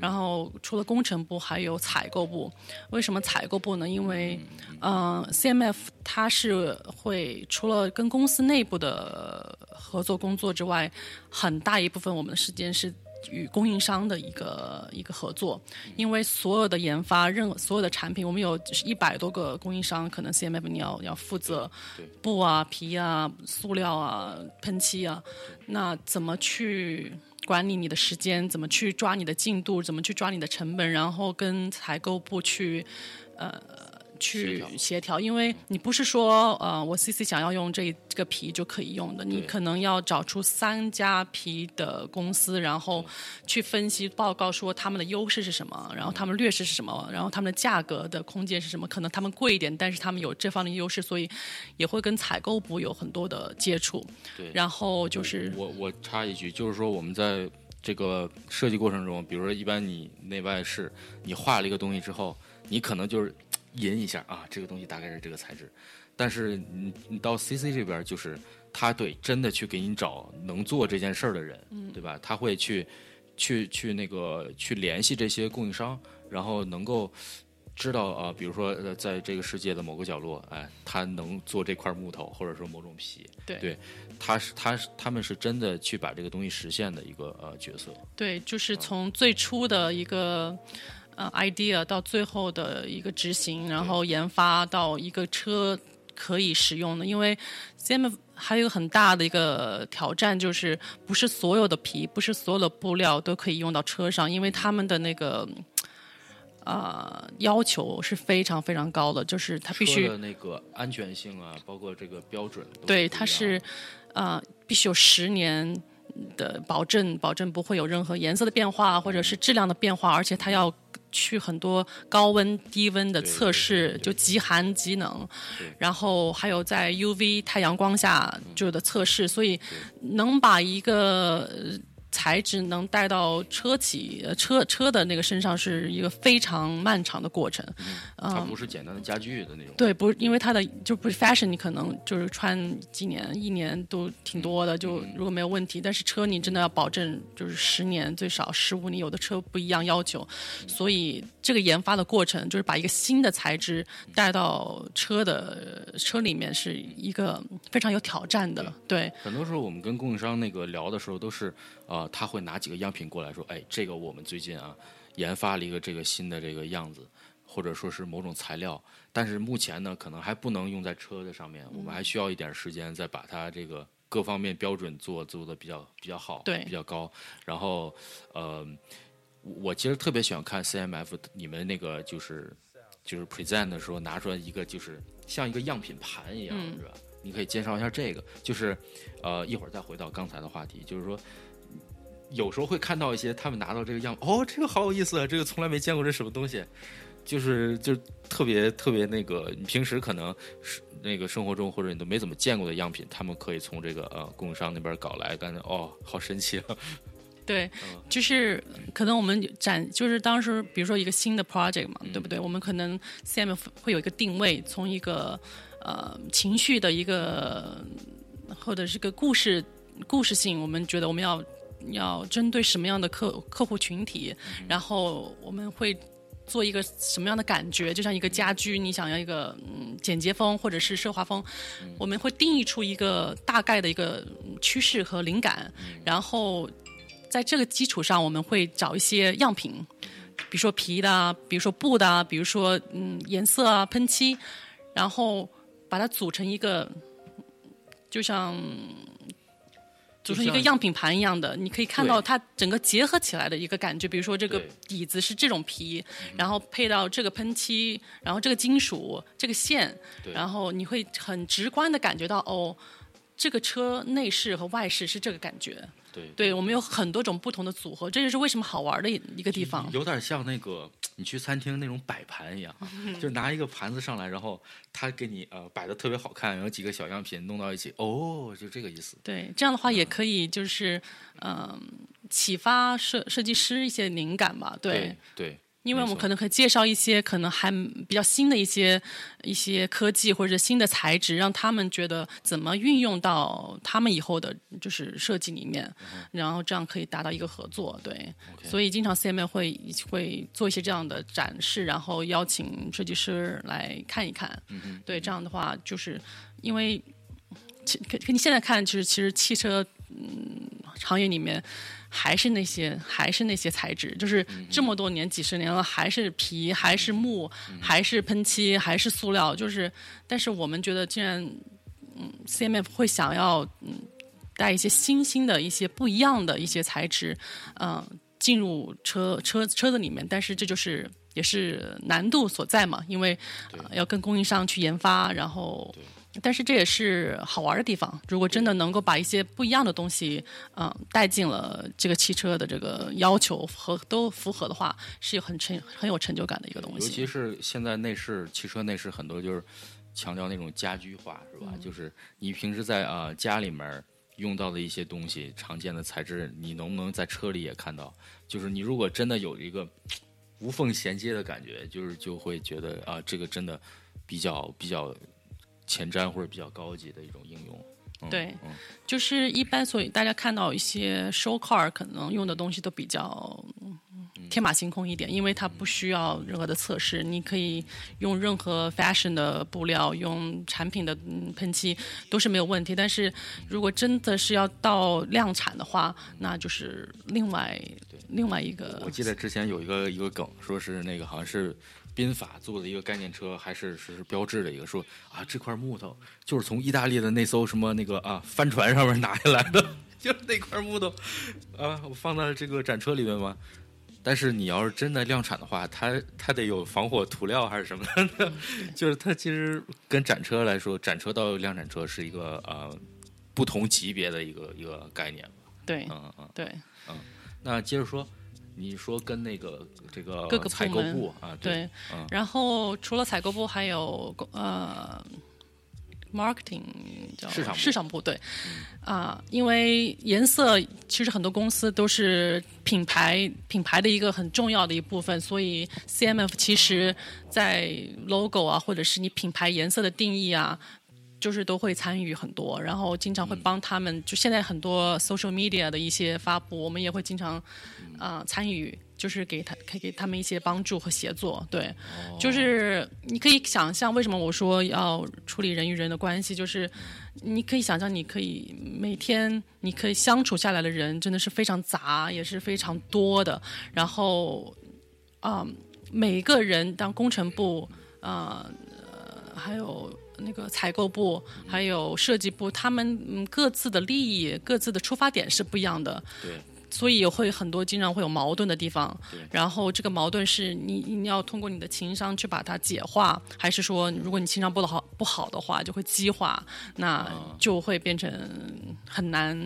然后除了工程部，还有采购部。为什么采购部呢？因为，嗯，CMF 它是会除了跟公司内部的合作工作之外，很大一部分我们的时间是。与供应商的一个一个合作，因为所有的研发，任何所有的产品，我们有一百多个供应商，可能 CMF 你要要负责布啊、皮啊、塑料啊、喷漆啊，那怎么去管理你的时间？怎么去抓你的进度？怎么去抓你的成本？然后跟采购部去，呃。去协调，因为你不是说呃，我 CC 想要用这这个皮就可以用的，你可能要找出三家皮的公司，然后去分析报告，说他们的优势是什么，然后他们劣势是什么，然后他们的价格的空间是什么？可能他们贵一点，但是他们有这方面的优势，所以也会跟采购部有很多的接触。对，然后就是我我插一句，就是说我们在这个设计过程中，比如说一般你内外饰，你画了一个东西之后，你可能就是。引一下啊，这个东西大概是这个材质，但是你你到 CC 这边就是他对真的去给你找能做这件事儿的人，对吧？他会去去去那个去联系这些供应商，然后能够知道啊，比如说呃，在这个世界的某个角落，哎，他能做这块木头或者说某种皮，对，他是他是他们是真的去把这个东西实现的一个呃角色。对，就是从最初的一个。呃，idea 到最后的一个执行，然后研发到一个车可以使用的，因为 CM 还有很大的一个挑战，就是不是所有的皮，不是所有的布料都可以用到车上，因为他们的那个啊要求是非常非常高的，就是它必须那个安全性啊，包括这个标准，对，它是。呃必须有十年的保证，保证不会有任何颜色的变化或者是质量的变化，而且它要。去很多高温、低温的测试，就极寒、极冷，然后还有在 UV 太阳光下就的测试，所以能把一个。材质能带到车企车车的那个身上是一个非常漫长的过程，它不是简单的家具的那种。对，不是因为它的就不是 fashion，你可能就是穿几年、一年都挺多的，就如果没有问题。但是车你真的要保证就是十年最少十五年，有的车不一样要求，所以这个研发的过程就是把一个新的材质带到车的车里面是一个非常有挑战的。对，很多时候我们跟供应商那个聊的时候都是。啊，他会拿几个样品过来说：“哎，这个我们最近啊研发了一个这个新的这个样子，或者说是某种材料，但是目前呢可能还不能用在车的上面，我们还需要一点时间再把它这个各方面标准做做的比较比较好，对，比较高。然后，呃，我其实特别喜欢看 CMF 你们那个就是就是 present 的时候拿出来一个就是像一个样品盘一样，是吧？你可以介绍一下这个，就是呃一会儿再回到刚才的话题，就是说。”有时候会看到一些他们拿到这个样，哦，这个好有意思啊，这个从来没见过这什么东西，就是就特别特别那个，你平时可能是那个生活中或者你都没怎么见过的样品，他们可以从这个呃供应商那边搞来，感觉哦，好神奇啊。对，就是可能我们展就是当时比如说一个新的 project 嘛，对不对？我们可能 CM 会有一个定位，从一个呃情绪的一个或者是个故事故事性，我们觉得我们要。要针对什么样的客客户群体，然后我们会做一个什么样的感觉？就像一个家居，你想要一个嗯简洁风或者是奢华风，我们会定义出一个大概的一个趋势和灵感，然后在这个基础上，我们会找一些样品，比如说皮的，比如说布的，比如说嗯颜色啊喷漆，然后把它组成一个，就像。组成一个样品盘一样的，你可以看到它整个结合起来的一个感觉。比如说这个底子是这种皮，然后配到这个喷漆，然后这个金属这个线，然后你会很直观的感觉到哦，这个车内饰和外饰是这个感觉。对，对我们有很多种不同的组合，这就是为什么好玩的一个地方。有点像那个你去餐厅那种摆盘一样，就拿一个盘子上来，然后他给你呃摆的特别好看，有几个小样品弄到一起，哦，就这个意思。对，这样的话也可以就是嗯启发设设计师一些灵感吧。对对。因为我们可能可以介绍一些可能还比较新的一些一些科技或者新的材质，让他们觉得怎么运用到他们以后的就是设计里面，然后这样可以达到一个合作。对，所以经常 CMA 会会做一些这样的展示，然后邀请设计师来看一看。对，这样的话就是因为，可可你现在看，就是其实汽车嗯行业里面。还是那些，还是那些材质，就是这么多年、几十年了，还是皮，还是木，还是喷漆，还是塑料。就是，但是我们觉得，既然嗯，CMF 会想要嗯带一些新兴的一些不一样的一些材质，嗯，进入车车车子里面，但是这就是也是难度所在嘛，因为要跟供应商去研发，然后。但是这也是好玩的地方。如果真的能够把一些不一样的东西，嗯，带进了这个汽车的这个要求和都符合的话，是有很成很有成就感的一个东西。尤其是现在内饰，汽车内饰很多就是强调那种家居化，是吧？就是你平时在啊家里面用到的一些东西，常见的材质，你能不能在车里也看到？就是你如果真的有一个无缝衔接的感觉，就是就会觉得啊，这个真的比较比较。前瞻或者比较高级的一种应用，对，就是一般，所以大家看到一些 show car 可能用的东西都比较天马行空一点，因为它不需要任何的测试，你可以用任何 fashion 的布料，用产品的喷漆都是没有问题。但是如果真的是要到量产的话，那就是另外另外一个。我记得之前有一个一个梗，说是那个好像是。宾法做的一个概念车，还是是标志的一个，说啊这块木头就是从意大利的那艘什么那个啊帆船上面拿下来的，就是那块木头啊，我放在这个展车里面吗？但是你要是真的量产的话，它它得有防火涂料还是什么的，就是它其实跟展车来说，展车到量产车是一个呃不同级别的一个一个概念对，嗯嗯对，嗯，那接着说。你说跟那个这个各个采购部啊，对，然后除了采购部，还有呃，marketing 叫市场市场部，对，啊，因为颜色其实很多公司都是品牌品牌的一个很重要的一部分，所以 CMF 其实在 logo 啊，或者是你品牌颜色的定义啊。就是都会参与很多，然后经常会帮他们。就现在很多 social media 的一些发布，我们也会经常啊参与，就是给他可以给他们一些帮助和协作。对，就是你可以想象为什么我说要处理人与人的关系，就是你可以想象，你可以每天你可以相处下来的人真的是非常杂，也是非常多的。然后啊，每一个人当工程部啊，还有。那个采购部还有设计部，他们各自的利益、各自的出发点是不一样的，对，所以会很多经常会有矛盾的地方。然后这个矛盾是你你要通过你的情商去把它解化，还是说如果你情商不好不好的话，就会激化，那就会变成很难、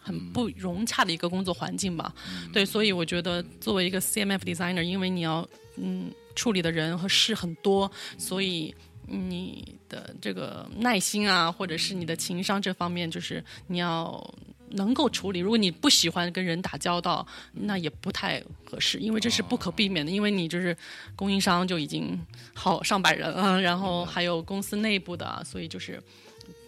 很不融洽的一个工作环境吧？对，所以我觉得作为一个 CMF designer，因为你要嗯处理的人和事很多，所以。你的这个耐心啊，或者是你的情商这方面，就是你要能够处理。如果你不喜欢跟人打交道，那也不太合适，因为这是不可避免的。因为你就是供应商就已经好上百人了，然后还有公司内部的，所以就是。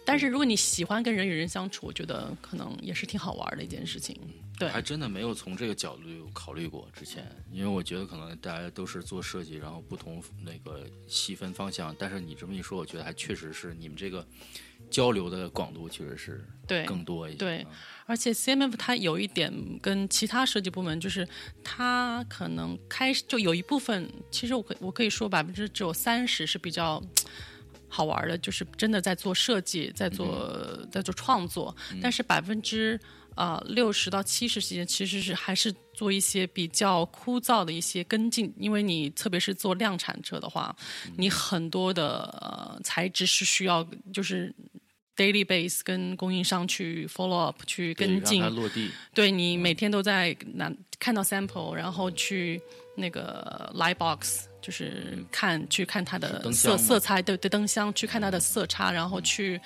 但是如果你喜欢跟人与人相处，我觉得可能也是挺好玩的一件事情。对，还真的没有从这个角度考虑过之前，因为我觉得可能大家都是做设计，然后不同那个细分方向。但是你这么一说，我觉得还确实是你们这个交流的广度其实是对更多一些。对，而且 CMF 它有一点跟其他设计部门，就是它可能开始就有一部分，其实我可我可以说百分之只有三十是比较。好玩的，就是真的在做设计，在做在做创作，但是百分之呃六十到七十之间其实是还是做一些比较枯燥的一些跟进，因为你特别是做量产车的话，你很多的呃材质是需要就是 daily base 跟供应商去 follow up 去跟进，落地，对你每天都在拿看到 sample，然后去那个 light box。就是看去看它的色色彩对对灯箱，去看它的色差，然后去，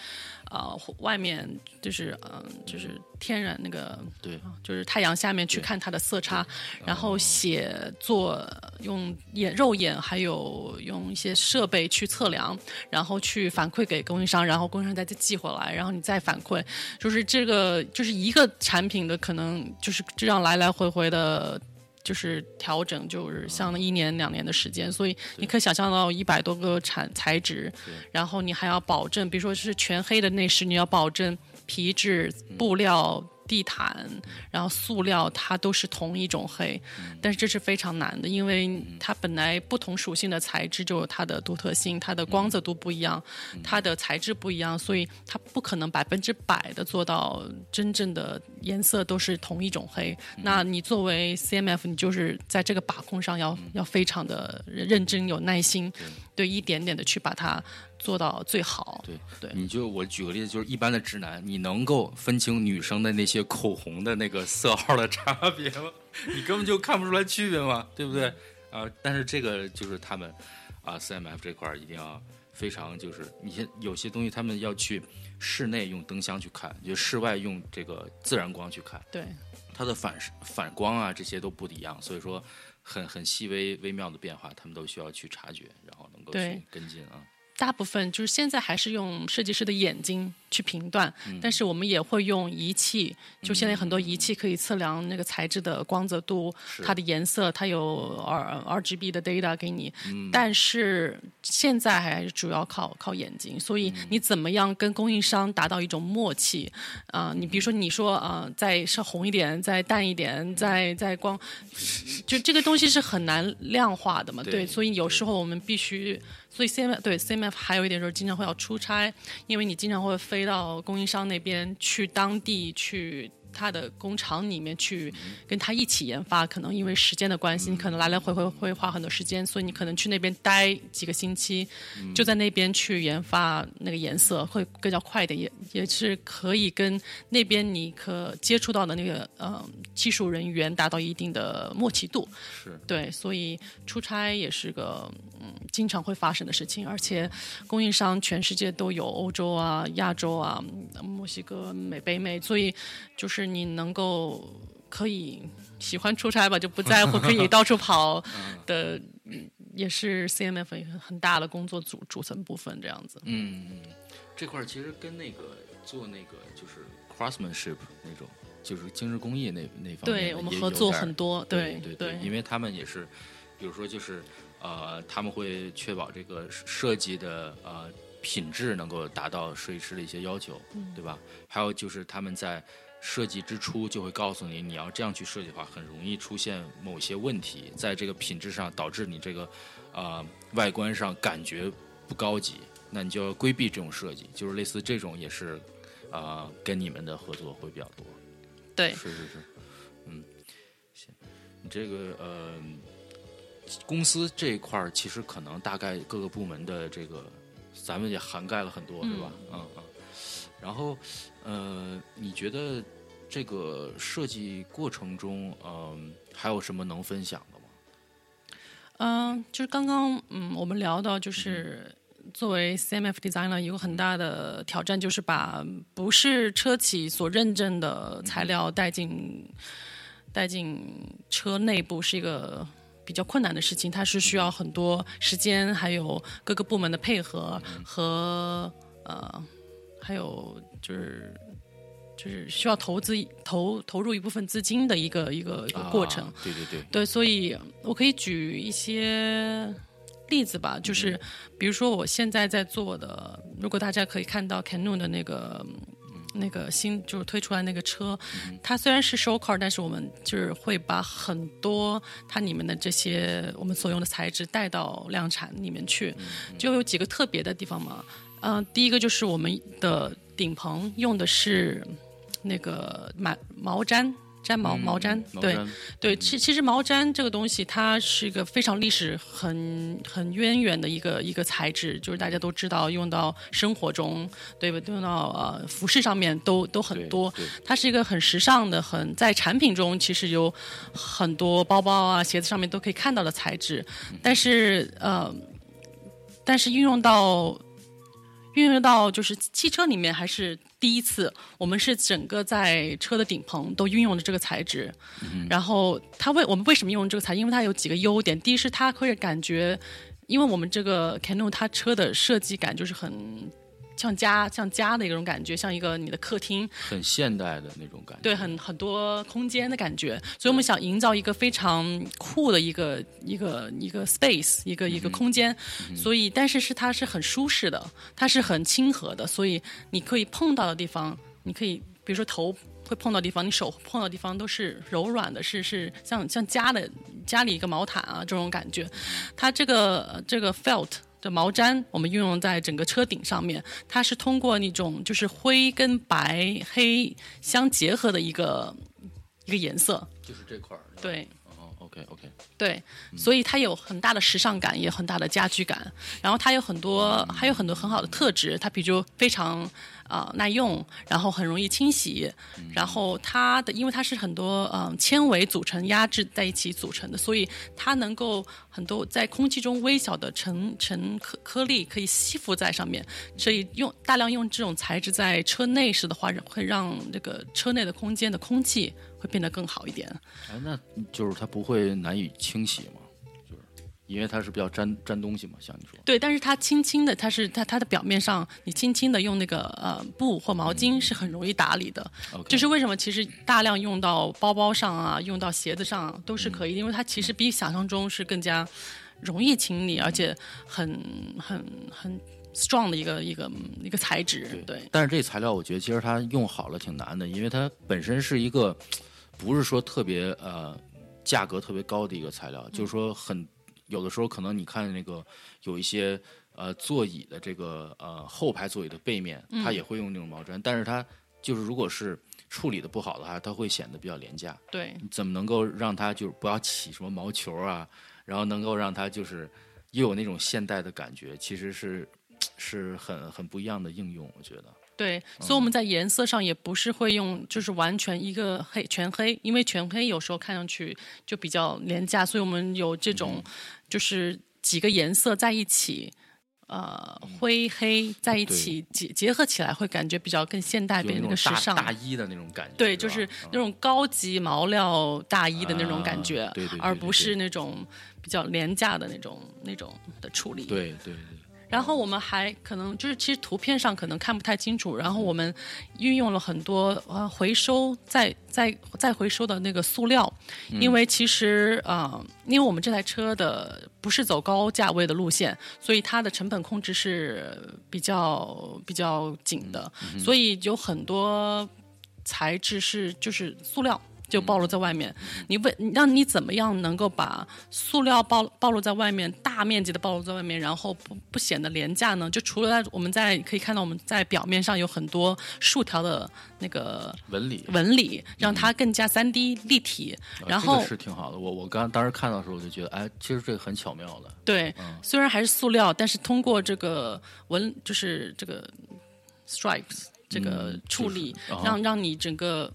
呃，外面就是嗯，就是天然那个对，就是太阳下面去看它的色差，然后写作用眼肉眼还有用一些设备去测量，然后去反馈给供应商，然后供应商再寄回来，然后你再反馈，就是这个就是一个产品的可能就是这样来来回回的。就是调整，就是像一年两年的时间，所以你可以想象到一百多个产材质，然后你还要保证，比如说是全黑的内饰，你要保证皮质、布料。地毯，然后塑料，它都是同一种黑，但是这是非常难的，因为它本来不同属性的材质就有它的独特性，它的光泽度不一样，它的材质不一样，所以它不可能百分之百的做到真正的颜色都是同一种黑。那你作为 CMF，你就是在这个把控上要要非常的认真有耐心，对。一点点的去把它。做到最好，对对，你就我举个例子，就是一般的直男，你能够分清女生的那些口红的那个色号的差别吗？你根本就看不出来区别嘛，对不对？啊，但是这个就是他们啊，CMF 这块一定要非常就是，你先有些东西他们要去室内用灯箱去看，就室外用这个自然光去看，对，它的反反光啊这些都不一样，所以说很很细微微妙的变化，他们都需要去察觉，然后能够去跟进啊。大部分就是现在还是用设计师的眼睛去评断，但是我们也会用仪器，就现在很多仪器可以测量那个材质的光泽度、它的颜色，它有 R R G B 的 data 给你。但是现在还是主要靠靠眼睛，所以你怎么样跟供应商达到一种默契啊？你比如说你说啊，再稍红一点，再淡一点，再再光，就这个东西是很难量化的嘛？对，所以有时候我们必须。所以 CMF 对 C M F 还有一点就是经常会要出差，因为你经常会飞到供应商那边去当地去。他的工厂里面去跟他一起研发，可能因为时间的关系，你可能来来回回会花很多时间，所以你可能去那边待几个星期，就在那边去研发那个颜色会更加快一点，也也是可以跟那边你可接触到的那个呃技术人员达到一定的默契度。是对，所以出差也是个嗯经常会发生的事情，而且供应商全世界都有，欧洲啊、亚洲啊、墨西哥、美北美，所以就是。是你能够可以喜欢出差吧，就不在乎可以到处跑 的，也是 CMF 一个很大的工作组组成部分这样子。嗯嗯，这块其实跟那个做那个就是 craftsmanship 那种，就是精致工艺那那方面，对我们合作很多，对对对，因为他们也是，比如说就是呃，他们会确保这个设计的呃品质能够达到设计师的一些要求，对吧？还有就是他们在设计之初就会告诉你，你要这样去设计的话，很容易出现某些问题，在这个品质上导致你这个，呃，外观上感觉不高级，那你就要规避这种设计，就是类似这种也是，呃，跟你们的合作会比较多。对，是是是，嗯，行，你这个呃，公司这一块儿其实可能大概各个部门的这个，咱们也涵盖了很多，是吧？嗯嗯。然后，呃，你觉得这个设计过程中，嗯，还有什么能分享的吗？嗯，就是刚刚，嗯，我们聊到，就是作为 CMF designer，一个很大的挑战，就是把不是车企所认证的材料带进带进车内部，是一个比较困难的事情。它是需要很多时间，还有各个部门的配合和呃。还有就是，就是需要投资投投入一部分资金的一个一个一个过程。对对对。对，所以我可以举一些例子吧，就是比如说我现在在做的，如果大家可以看到 Canon 的那个那个新就是推出来那个车，它虽然是 show car，但是我们就是会把很多它里面的这些我们所用的材质带到量产里面去，就有几个特别的地方嘛。嗯，第一个就是我们的顶棚用的是那个毛毛毡。毡毛毛毡，对对，其其实毛毡这个东西，它是一个非常历史很很渊源的一个一个材质，就是大家都知道用到生活中，对吧？用到呃服饰上面都都很多。它是一个很时尚的，很在产品中其实有很多包包啊、鞋子上面都可以看到的材质，但是呃，但是运用到。运用到就是汽车里面还是第一次，我们是整个在车的顶棚都运用了这个材质，然后它为我们为什么用这个材？因为它有几个优点，第一是它会感觉，因为我们这个 Canoe 它车的设计感就是很。像家像家的一种感觉，像一个你的客厅，很现代的那种感觉。对，很很多空间的感觉，所以我们想营造一个非常酷的一个一个一个 space，一个一个空间。所以，但是是它是很舒适的，它是很亲和的，所以你可以碰到的地方，你可以比如说头会碰到地方，你手碰到地方都是柔软的，是是像像家的家里一个毛毯啊这种感觉。它这个这个 felt。的毛毡，我们运用在整个车顶上面，它是通过那种就是灰跟白黑相结合的一个一个颜色，就是这块儿。对。哦，OK OK。对，所以它有很大的时尚感，也很大的家居感。然后它有很多，还有很多很好的特质，它比如非常。啊，耐用，然后很容易清洗，然后它的因为它是很多嗯纤维组成压制在一起组成的，所以它能够很多在空气中微小的尘尘颗颗粒可以吸附在上面，所以用大量用这种材质在车内时的话，会让这个车内的空间的空气会变得更好一点。哎，那就是它不会难以清洗吗？因为它是比较粘粘东西嘛，像你说。对，但是它轻轻的，它是它它的表面上，你轻轻的用那个呃布或毛巾是很容易打理的。就是为什么其实大量用到包包上啊，用到鞋子上都是可以，因为它其实比想象中是更加容易清理，而且很很很 strong 的一个一个一个材质。对。但是这材料我觉得其实它用好了挺难的，因为它本身是一个不是说特别呃价格特别高的一个材料，就是说很。有的时候可能你看那个有一些呃座椅的这个呃后排座椅的背面，它也会用那种毛毡，但是它就是如果是处理的不好的话，它会显得比较廉价。对，怎么能够让它就是不要起什么毛球啊，然后能够让它就是又有那种现代的感觉，其实是是很很不一样的应用，我觉得。对，所以我们在颜色上也不是会用，就是完全一个黑全黑，因为全黑有时候看上去就比较廉价，所以我们有这种，就是几个颜色在一起，呃，灰黑在一起结结合起来，会感觉比较更现代，变那个时尚大衣的那种感觉。对，就是那种高级毛料大衣的那种感觉，对对，而不是那种比较廉价的那种那种的处理。对对对。然后我们还可能就是，其实图片上可能看不太清楚。然后我们运用了很多呃回收再再再回收的那个塑料，因为其实啊，因为我们这台车的不是走高价位的路线，所以它的成本控制是比较比较紧的，所以有很多材质是就是塑料。就暴露在外面，你为让你怎么样能够把塑料暴暴露在外面，大面积的暴露在外面，然后不不显得廉价呢？就除了我们在可以看到我们在表面上有很多竖条的那个纹理，纹理让它更加三 D 立体。然后是挺好的，我我刚当时看到的时候我就觉得，哎，其实这个很巧妙的。对，虽然还是塑料，但是通过这个纹，就是这个 stripes 这个处理，让让你整个。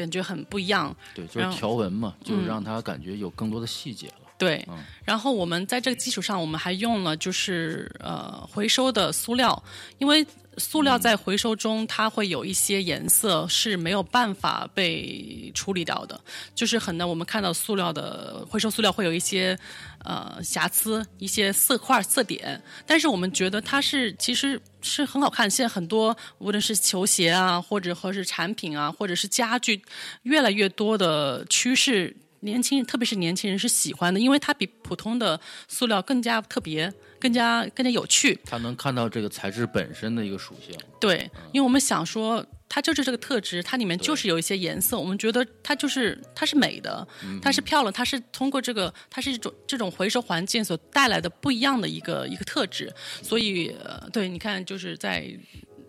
感觉很不一样，对，就是条纹嘛，就是让它感觉有更多的细节了。对，然后我们在这个基础上，我们还用了就是呃回收的塑料，因为塑料在回收中它会有一些颜色是没有办法被处理掉的，就是很难我们看到塑料的回收塑料会有一些呃瑕疵、一些色块、色点，但是我们觉得它是其实是很好看。现在很多无论是球鞋啊，或者或是产品啊，或者是家具，越来越多的趋势。年轻人，特别是年轻人是喜欢的，因为它比普通的塑料更加特别，更加更加有趣。他能看到这个材质本身的一个属性。对，因为我们想说，它就是这个特质，它里面就是有一些颜色，我们觉得它就是它是美的，它是漂亮，它是通过这个，它是一种这种回收环境所带来的不一样的一个一个特质。所以，呃，对，你看，就是在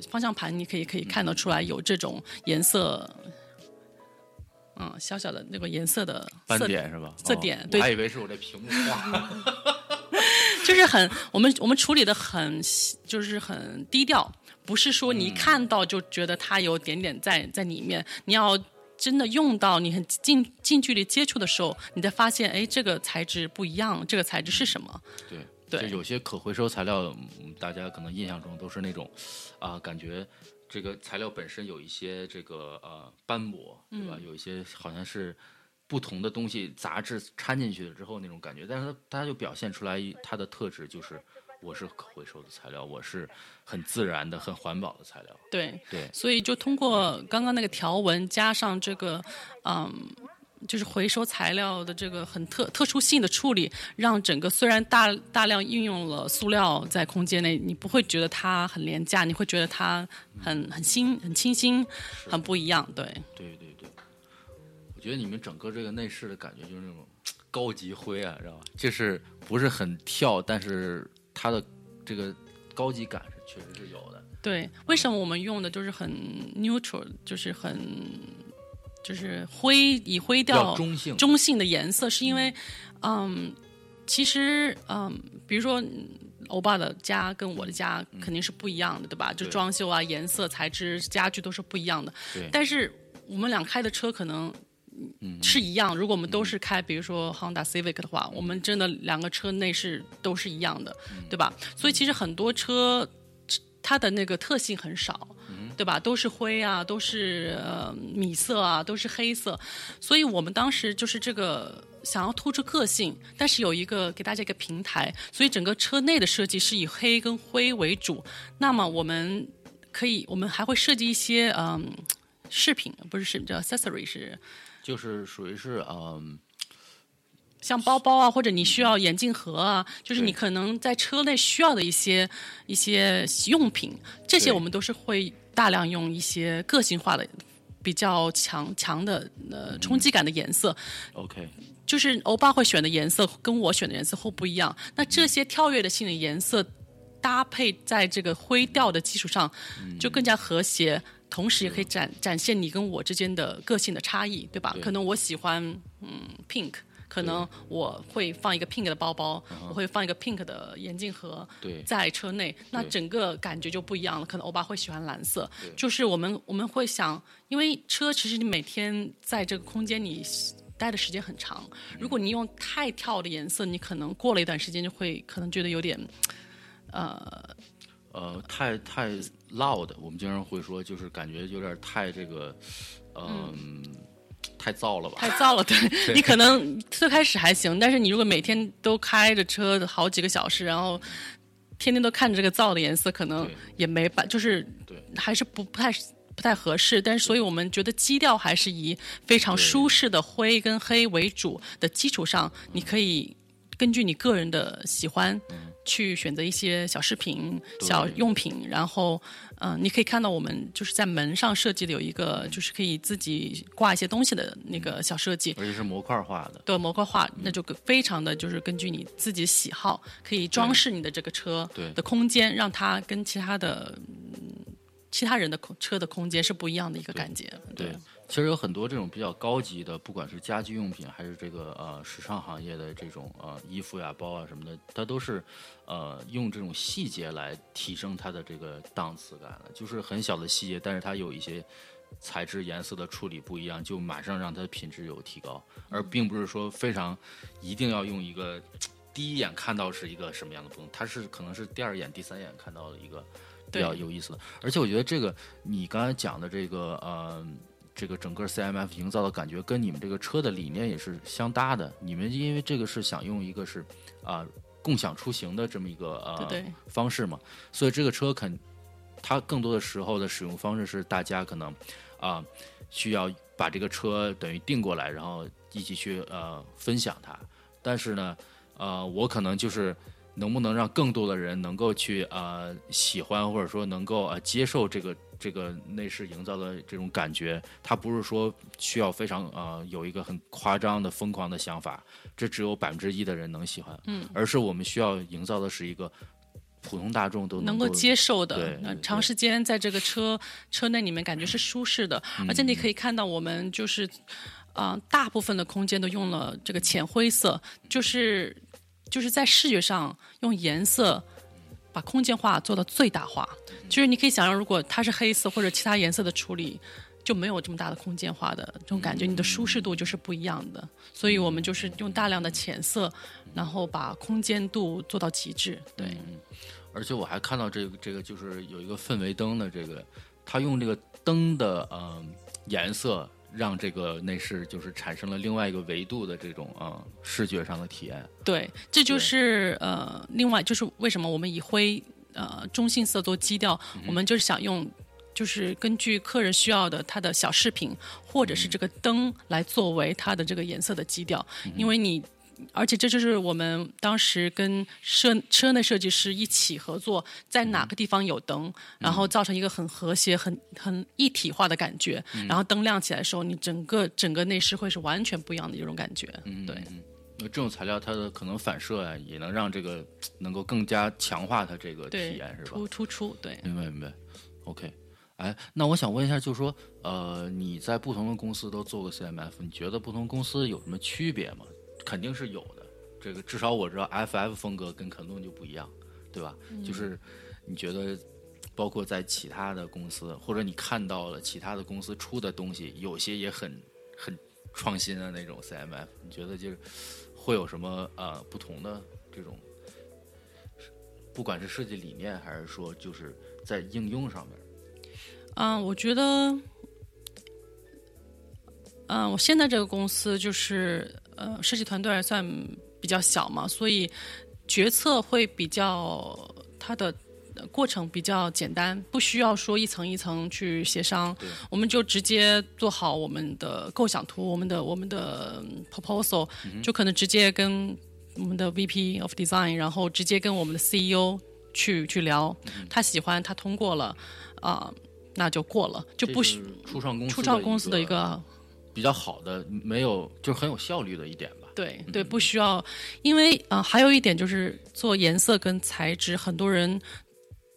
方向盘，你可以可以看得出来有这种颜色。嗯，小小的那个颜色的斑点是吧？色点，对，还以为是我这屏幕画，就是很我们我们处理的很就是很低调，不是说你一看到就觉得它有点点在在里面，你要真的用到你很近近距离接触的时候，你才发现哎，这个材质不一样，这个材质是什么？对对，有些可回收材料，大家可能印象中都是那种啊，感觉。这个材料本身有一些这个呃斑驳，对吧？有一些好像是不同的东西杂质掺进去了之后那种感觉，但是它它就表现出来它的特质就是我是可回收的材料，我是很自然的、很环保的材料。对对，所以就通过刚刚那个条纹加上这个嗯。就是回收材料的这个很特特殊性的处理，让整个虽然大大量运用了塑料在空间内，你不会觉得它很廉价，你会觉得它很很新、很清新、很不一样。对，对对对，我觉得你们整个这个内饰的感觉就是那种高级灰啊，知道吧？就是不是很跳，但是它的这个高级感是确实是有的。对，为什么我们用的就是很 neutral，就是很。就是灰以灰调中性中性的颜色，是因为，嗯，其实嗯，比如说欧巴的家跟我的家肯定是不一样的，对吧？就装修啊、颜色、材质、家具都是不一样的。对。但是我们俩开的车可能是一样。如果我们都是开，比如说 Honda Civic 的话，我们真的两个车内饰都是一样的，对吧？所以其实很多车它的那个特性很少。对吧？都是灰啊，都是呃米色啊，都是黑色，所以我们当时就是这个想要突出个性，但是有一个给大家一个平台，所以整个车内的设计是以黑跟灰为主。那么我们可以，我们还会设计一些嗯饰品，不是饰品叫 accessory 是，就是属于是嗯。像包包啊，或者你需要眼镜盒啊，就是你可能在车内需要的一些一些用品，这些我们都是会大量用一些个性化的、比较强强的呃冲击感的颜色。OK，就是欧巴会选的颜色跟我选的颜色会不一样。那这些跳跃的性的颜色搭配在这个灰调的基础上，就更加和谐，同时也可以展展现你跟我之间的个性的差异，对吧？可能我喜欢嗯 pink。可能我会放一个 pink 的包包，我会放一个 pink 的眼镜盒，在车内，那整个感觉就不一样了。可能欧巴会喜欢蓝色，就是我们我们会想，因为车其实你每天在这个空间里待的时间很长，如果你用太跳的颜色，你可能过了一段时间就会可能觉得有点，呃呃，太太 loud。我们经常会说，就是感觉有点太这个，嗯。太燥了吧？太燥了，对 你可能最开始还行，但是你如果每天都开着车好几个小时，然后天天都看着这个皂的颜色，可能也没办，就是还是不不太不太合适。但是，所以我们觉得基调还是以非常舒适的灰跟黑为主的基础上，你可以根据你个人的喜欢。去选择一些小饰品、小用品，然后，嗯，你可以看到我们就是在门上设计的有一个，就是可以自己挂一些东西的那个小设计，而且是模块化的。对，模块化，那就非常的就是根据你自己喜好，可以装饰你的这个车的空间，让它跟其他的其他人的空车的空间是不一样的一个感觉。对。其实有很多这种比较高级的，不管是家居用品还是这个呃时尚行业的这种呃衣服呀、包啊什么的，它都是呃用这种细节来提升它的这个档次感的。就是很小的细节，但是它有一些材质、颜色的处理不一样，就马上让它的品质有提高，而并不是说非常一定要用一个第一眼看到是一个什么样的风，它是可能是第二眼、第三眼看到的一个比较有意思的。而且我觉得这个你刚才讲的这个呃。这个整个 CMF 营造的感觉跟你们这个车的理念也是相搭的。你们因为这个是想用一个是啊共享出行的这么一个呃方式嘛，所以这个车肯它更多的时候的使用方式是大家可能啊需要把这个车等于订过来，然后一起去呃分享它。但是呢，呃，我可能就是能不能让更多的人能够去呃喜欢或者说能够呃接受这个这个内饰营造的这种感觉？它不是说需要非常呃有一个很夸张的疯狂的想法，这只有百分之一的人能喜欢，嗯，而是我们需要营造的是一个普通大众都能够能接受的对，呃长时间在这个车车内里面感觉是舒适的，嗯而且你可以看到我们就是，啊、大部分的空间都用了这个浅灰色，就是就是在视觉上用颜色把空间化做到最大化，就是你可以想象，如果它是黑色或者其他颜色的处理。就没有这么大的空间化的这种感觉，你的舒适度就是不一样的，所以我们就是用大量的浅色，然后把空间度做到极致。对，而且我还看到这个这个就是有一个氛围灯的这个，它用这个灯的呃颜色，让这个内饰就是产生了另外一个维度的这种呃视觉上的体验。对，这就是呃，另外就是为什么我们以灰呃中性色做基调，我们就是想用。就是根据客人需要的，他的小饰品或者是这个灯来作为它的这个颜色的基调，因为你，而且这就是我们当时跟车车内设计师一起合作，在哪个地方有灯，然后造成一个很和谐、很很一体化的感觉，然后灯亮起来的时候，你整个整个内饰会是完全不一样的一种感觉，对。那这种材料它的可能反射啊，也能让这个能够更加强化它这个体验，是吧？突突出，对。明白明白，OK。哎，那我想问一下，就是说，呃，你在不同的公司都做过 CMF，你觉得不同公司有什么区别吗？肯定是有的。这个至少我知道 FF 风格跟肯顿就不一样，对吧？就是你觉得，包括在其他的公司，或者你看到了其他的公司出的东西，有些也很很创新的那种 CMF，你觉得就是会有什么呃不同的这种，不管是设计理念，还是说就是在应用上面？嗯，我觉得，嗯，我现在这个公司就是呃，设计团队还算比较小嘛，所以决策会比较它的呃过程比较简单，不需要说一层一层去协商，我们就直接做好我们的构想图，我们的我们的嗯 proposal，、就可能直接跟我们的 VP of Design，然后直接跟我们的 CEO 去去聊，他喜欢，他通过了，啊、那就过了，就不需初创公司初创公司的一一个比较好的，没有就是很有效率的一点吧。对对，不需要，因为啊、呃还有一点就是做颜色跟材质，很多人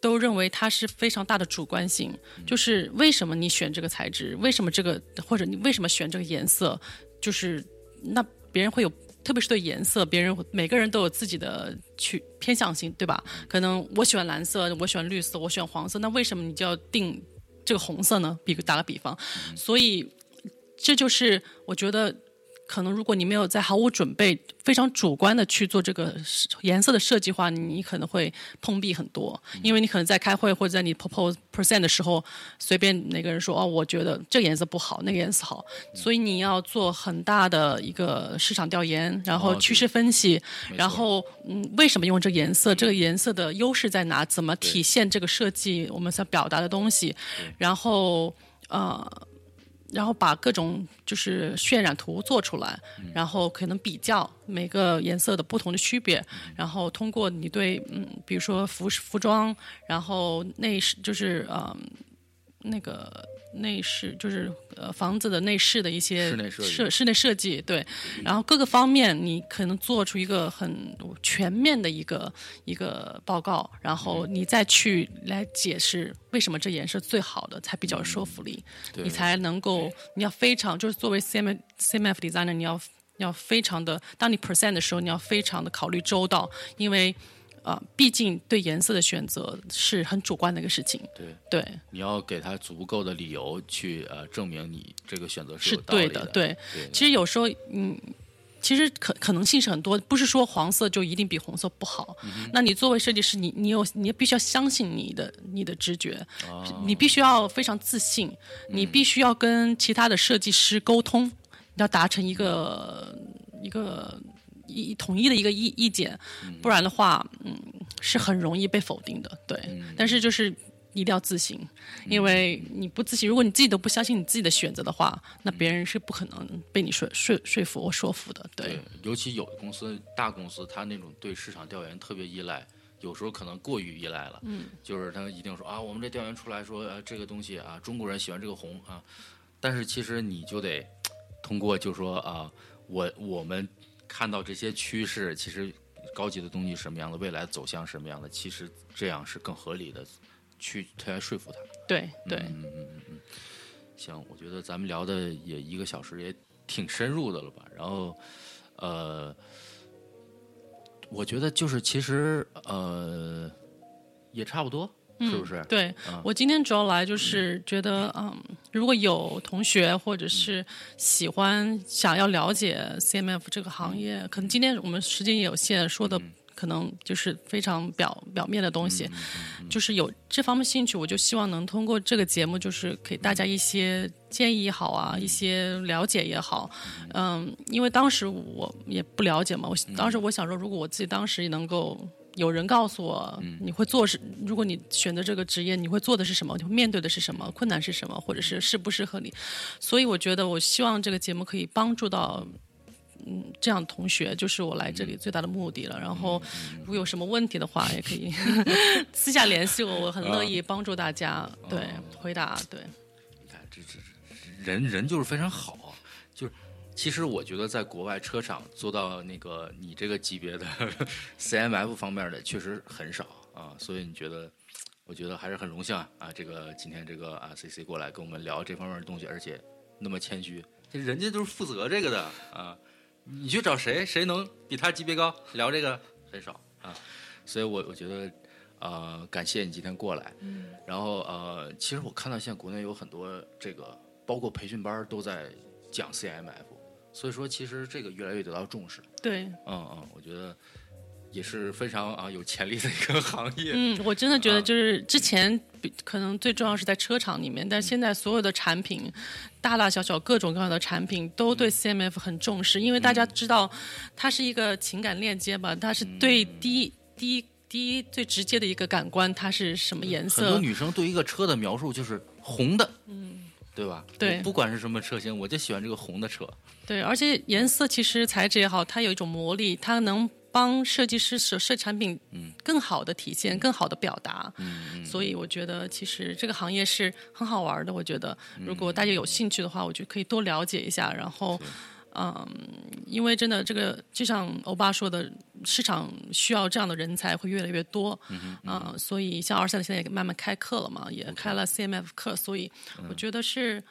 都认为它是非常大的主观性，就是为什么你选这个材质，为什么这个或者你为什么选这个颜色，就是那别人会有。特别是对颜色，别人每个人都有自己的去偏向性，对吧？可能我喜欢蓝色，我喜欢绿色，我喜欢黄色，那为什么你就要定这个红色呢？比打个比方，所以这就是我觉得，可能如果你没有在毫无准备、非常主观的去做这个颜色的设计的话，你可能会碰壁很多。因为你可能在开会或者在你 propose present 的时候，随便哪个人说哦，我觉得这个颜色不好，那个颜色好，所以你要做很大的一个市场调研，然后哦趋势分析，然后嗯，为什么用这个颜色？这个颜色的优势在哪？怎么体现这个设计我们想表达的东西？然后呃。然后把各种就是渲染图做出来，然后可能比较每个颜色的不同的区别，然后通过你对嗯，比如说服服装，然后内饰就是呃那个内饰就是呃房子的内饰的一些室内设室内设计对，然后各个方面你可能做出一个很全面的一个一个报告，然后你再去来解释为什么这颜色最好的才比较有说服力，对。你才能够你要非常就是作为 CM CMF designer 你要要非常的，当你 present 的时候你要非常的考虑周到，因为呃毕竟对颜色的选择是很主观的一个事情，对，对。你要给他足够的理由去呃证明你这个选择是对的，对。对其实有时候，嗯，其实可可能性是很多，不是说黄色就一定比红色不好。嗯那你作为设计师，你你有你必须要相信你的你的直觉，哦你必须要非常自信，你必须要跟其他的设计师沟通，要达成一个一个一统一的一个意意见，不然的话，嗯，是很容易被否定的。对，但是就是一定要自信，因为你不自信，如果你自己都不相信你自己的选择的话，那别人是不可能被你说说说服或说服的。对，尤其有的公司大公司，他那种对市场调研特别依赖，有时候可能过于依赖了。嗯，就是他一定说啊，我们这调研出来说，呃，这个东西啊，中国人喜欢这个红啊，但是其实你就得通过，就说啊，我我们看到这些趋势，其实高级的东西什么样的，未来走向什么样的，其实这样是更合理的。去他来说服他，对对，嗯嗯嗯嗯，行，我觉得咱们聊的也一个小时，也挺深入的了吧？然后，呃，我觉得就是其实呃也差不多，是不是？对，我今天主要来就是觉得，嗯，如果有同学或者是喜欢想要了解 CMF 这个行业，可能今天我们时间也有限，说的。可能就是非常表表面的东西，就是有这方面兴趣，我就希望能通过这个节目，就是给大家一些建议也好啊，一些了解也好，嗯，因为当时我也不了解嘛，我当时我想说，如果我自己当时能够有人告诉我，你会做是，如果你选择这个职业，你会做的是什么，你会面对的是什么，困难是什么，或者是适不适合你，所以我觉得，我希望这个节目可以帮助到。嗯，这样同学就是我来这里最大的目的了。然后，如果有什么问题的话，也可以 私下联系我，我很乐意帮助大家。对，回答对。你看，这这人人就是非常好，就是其实我觉得在国外车厂做到那个你这个级别的 CMF 方面的确实很少啊，所以你觉得，我觉得还是很荣幸啊啊，这个今天这个啊 CC 过来跟我们聊这方面的东西，而且那么谦虚，人家都是负责这个的啊。你去找谁？谁能比他级别高？聊这个很少啊，所以我我觉得，呃，感谢你今天过来。嗯。然后呃，其实我看到现在国内有很多这个，包括培训班都在讲 CMF，所以说其实这个越来越得到重视。对。嗯嗯，我觉得。也是非常啊有潜力的一个行业。嗯，我真的觉得就是之前可能最重要是在车厂里面，但现在所有的产品，大大小小各种各样的产品都对 CMF 很重视，因为大家知道它是一个情感链接吧，它是对第一第一第一最直接的一个感官，它是什么颜色？很多女生对一个车的描述就是红的，嗯，对吧？对，不管是什么车型，我就喜欢这个红的车。对，而且颜色其实材质也好，它有一种魔力，它能。帮设计师设设产品，更好的体现，更好的表达。所以我觉得，其实这个行业是很好玩的。我觉得，如果大家有兴趣的话，我觉得可以多了解一下。然后，嗯，因为真的，这个就像欧巴说的，市场需要这样的人才会越来越多。嗯，所以像二三现在也慢慢开课了嘛，也开了 CMF 课，所以我觉得是。嗯，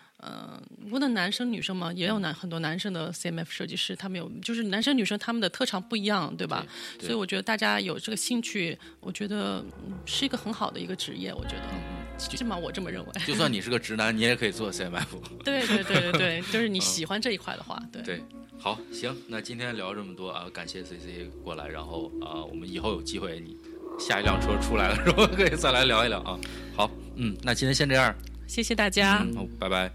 无论男生女生嘛，也有男很多男生的 CMF 设计师，他们有就是男生女生他们的特长不一样，对吧？所以我觉得大家有这个兴趣，我觉得是一个很好的一个职业，我觉得，起码我这么认为。就算你是个直男，你也可以做 CMF。对对对对对，就是你喜欢这一块的话，对。对，好，行，那今天聊这么多啊，感谢 CC 过来，然后啊，我们以后有机会你下一辆车出来了，时候？可以再来聊一聊啊。好，嗯，那今天先这样。谢谢大家，好，拜拜。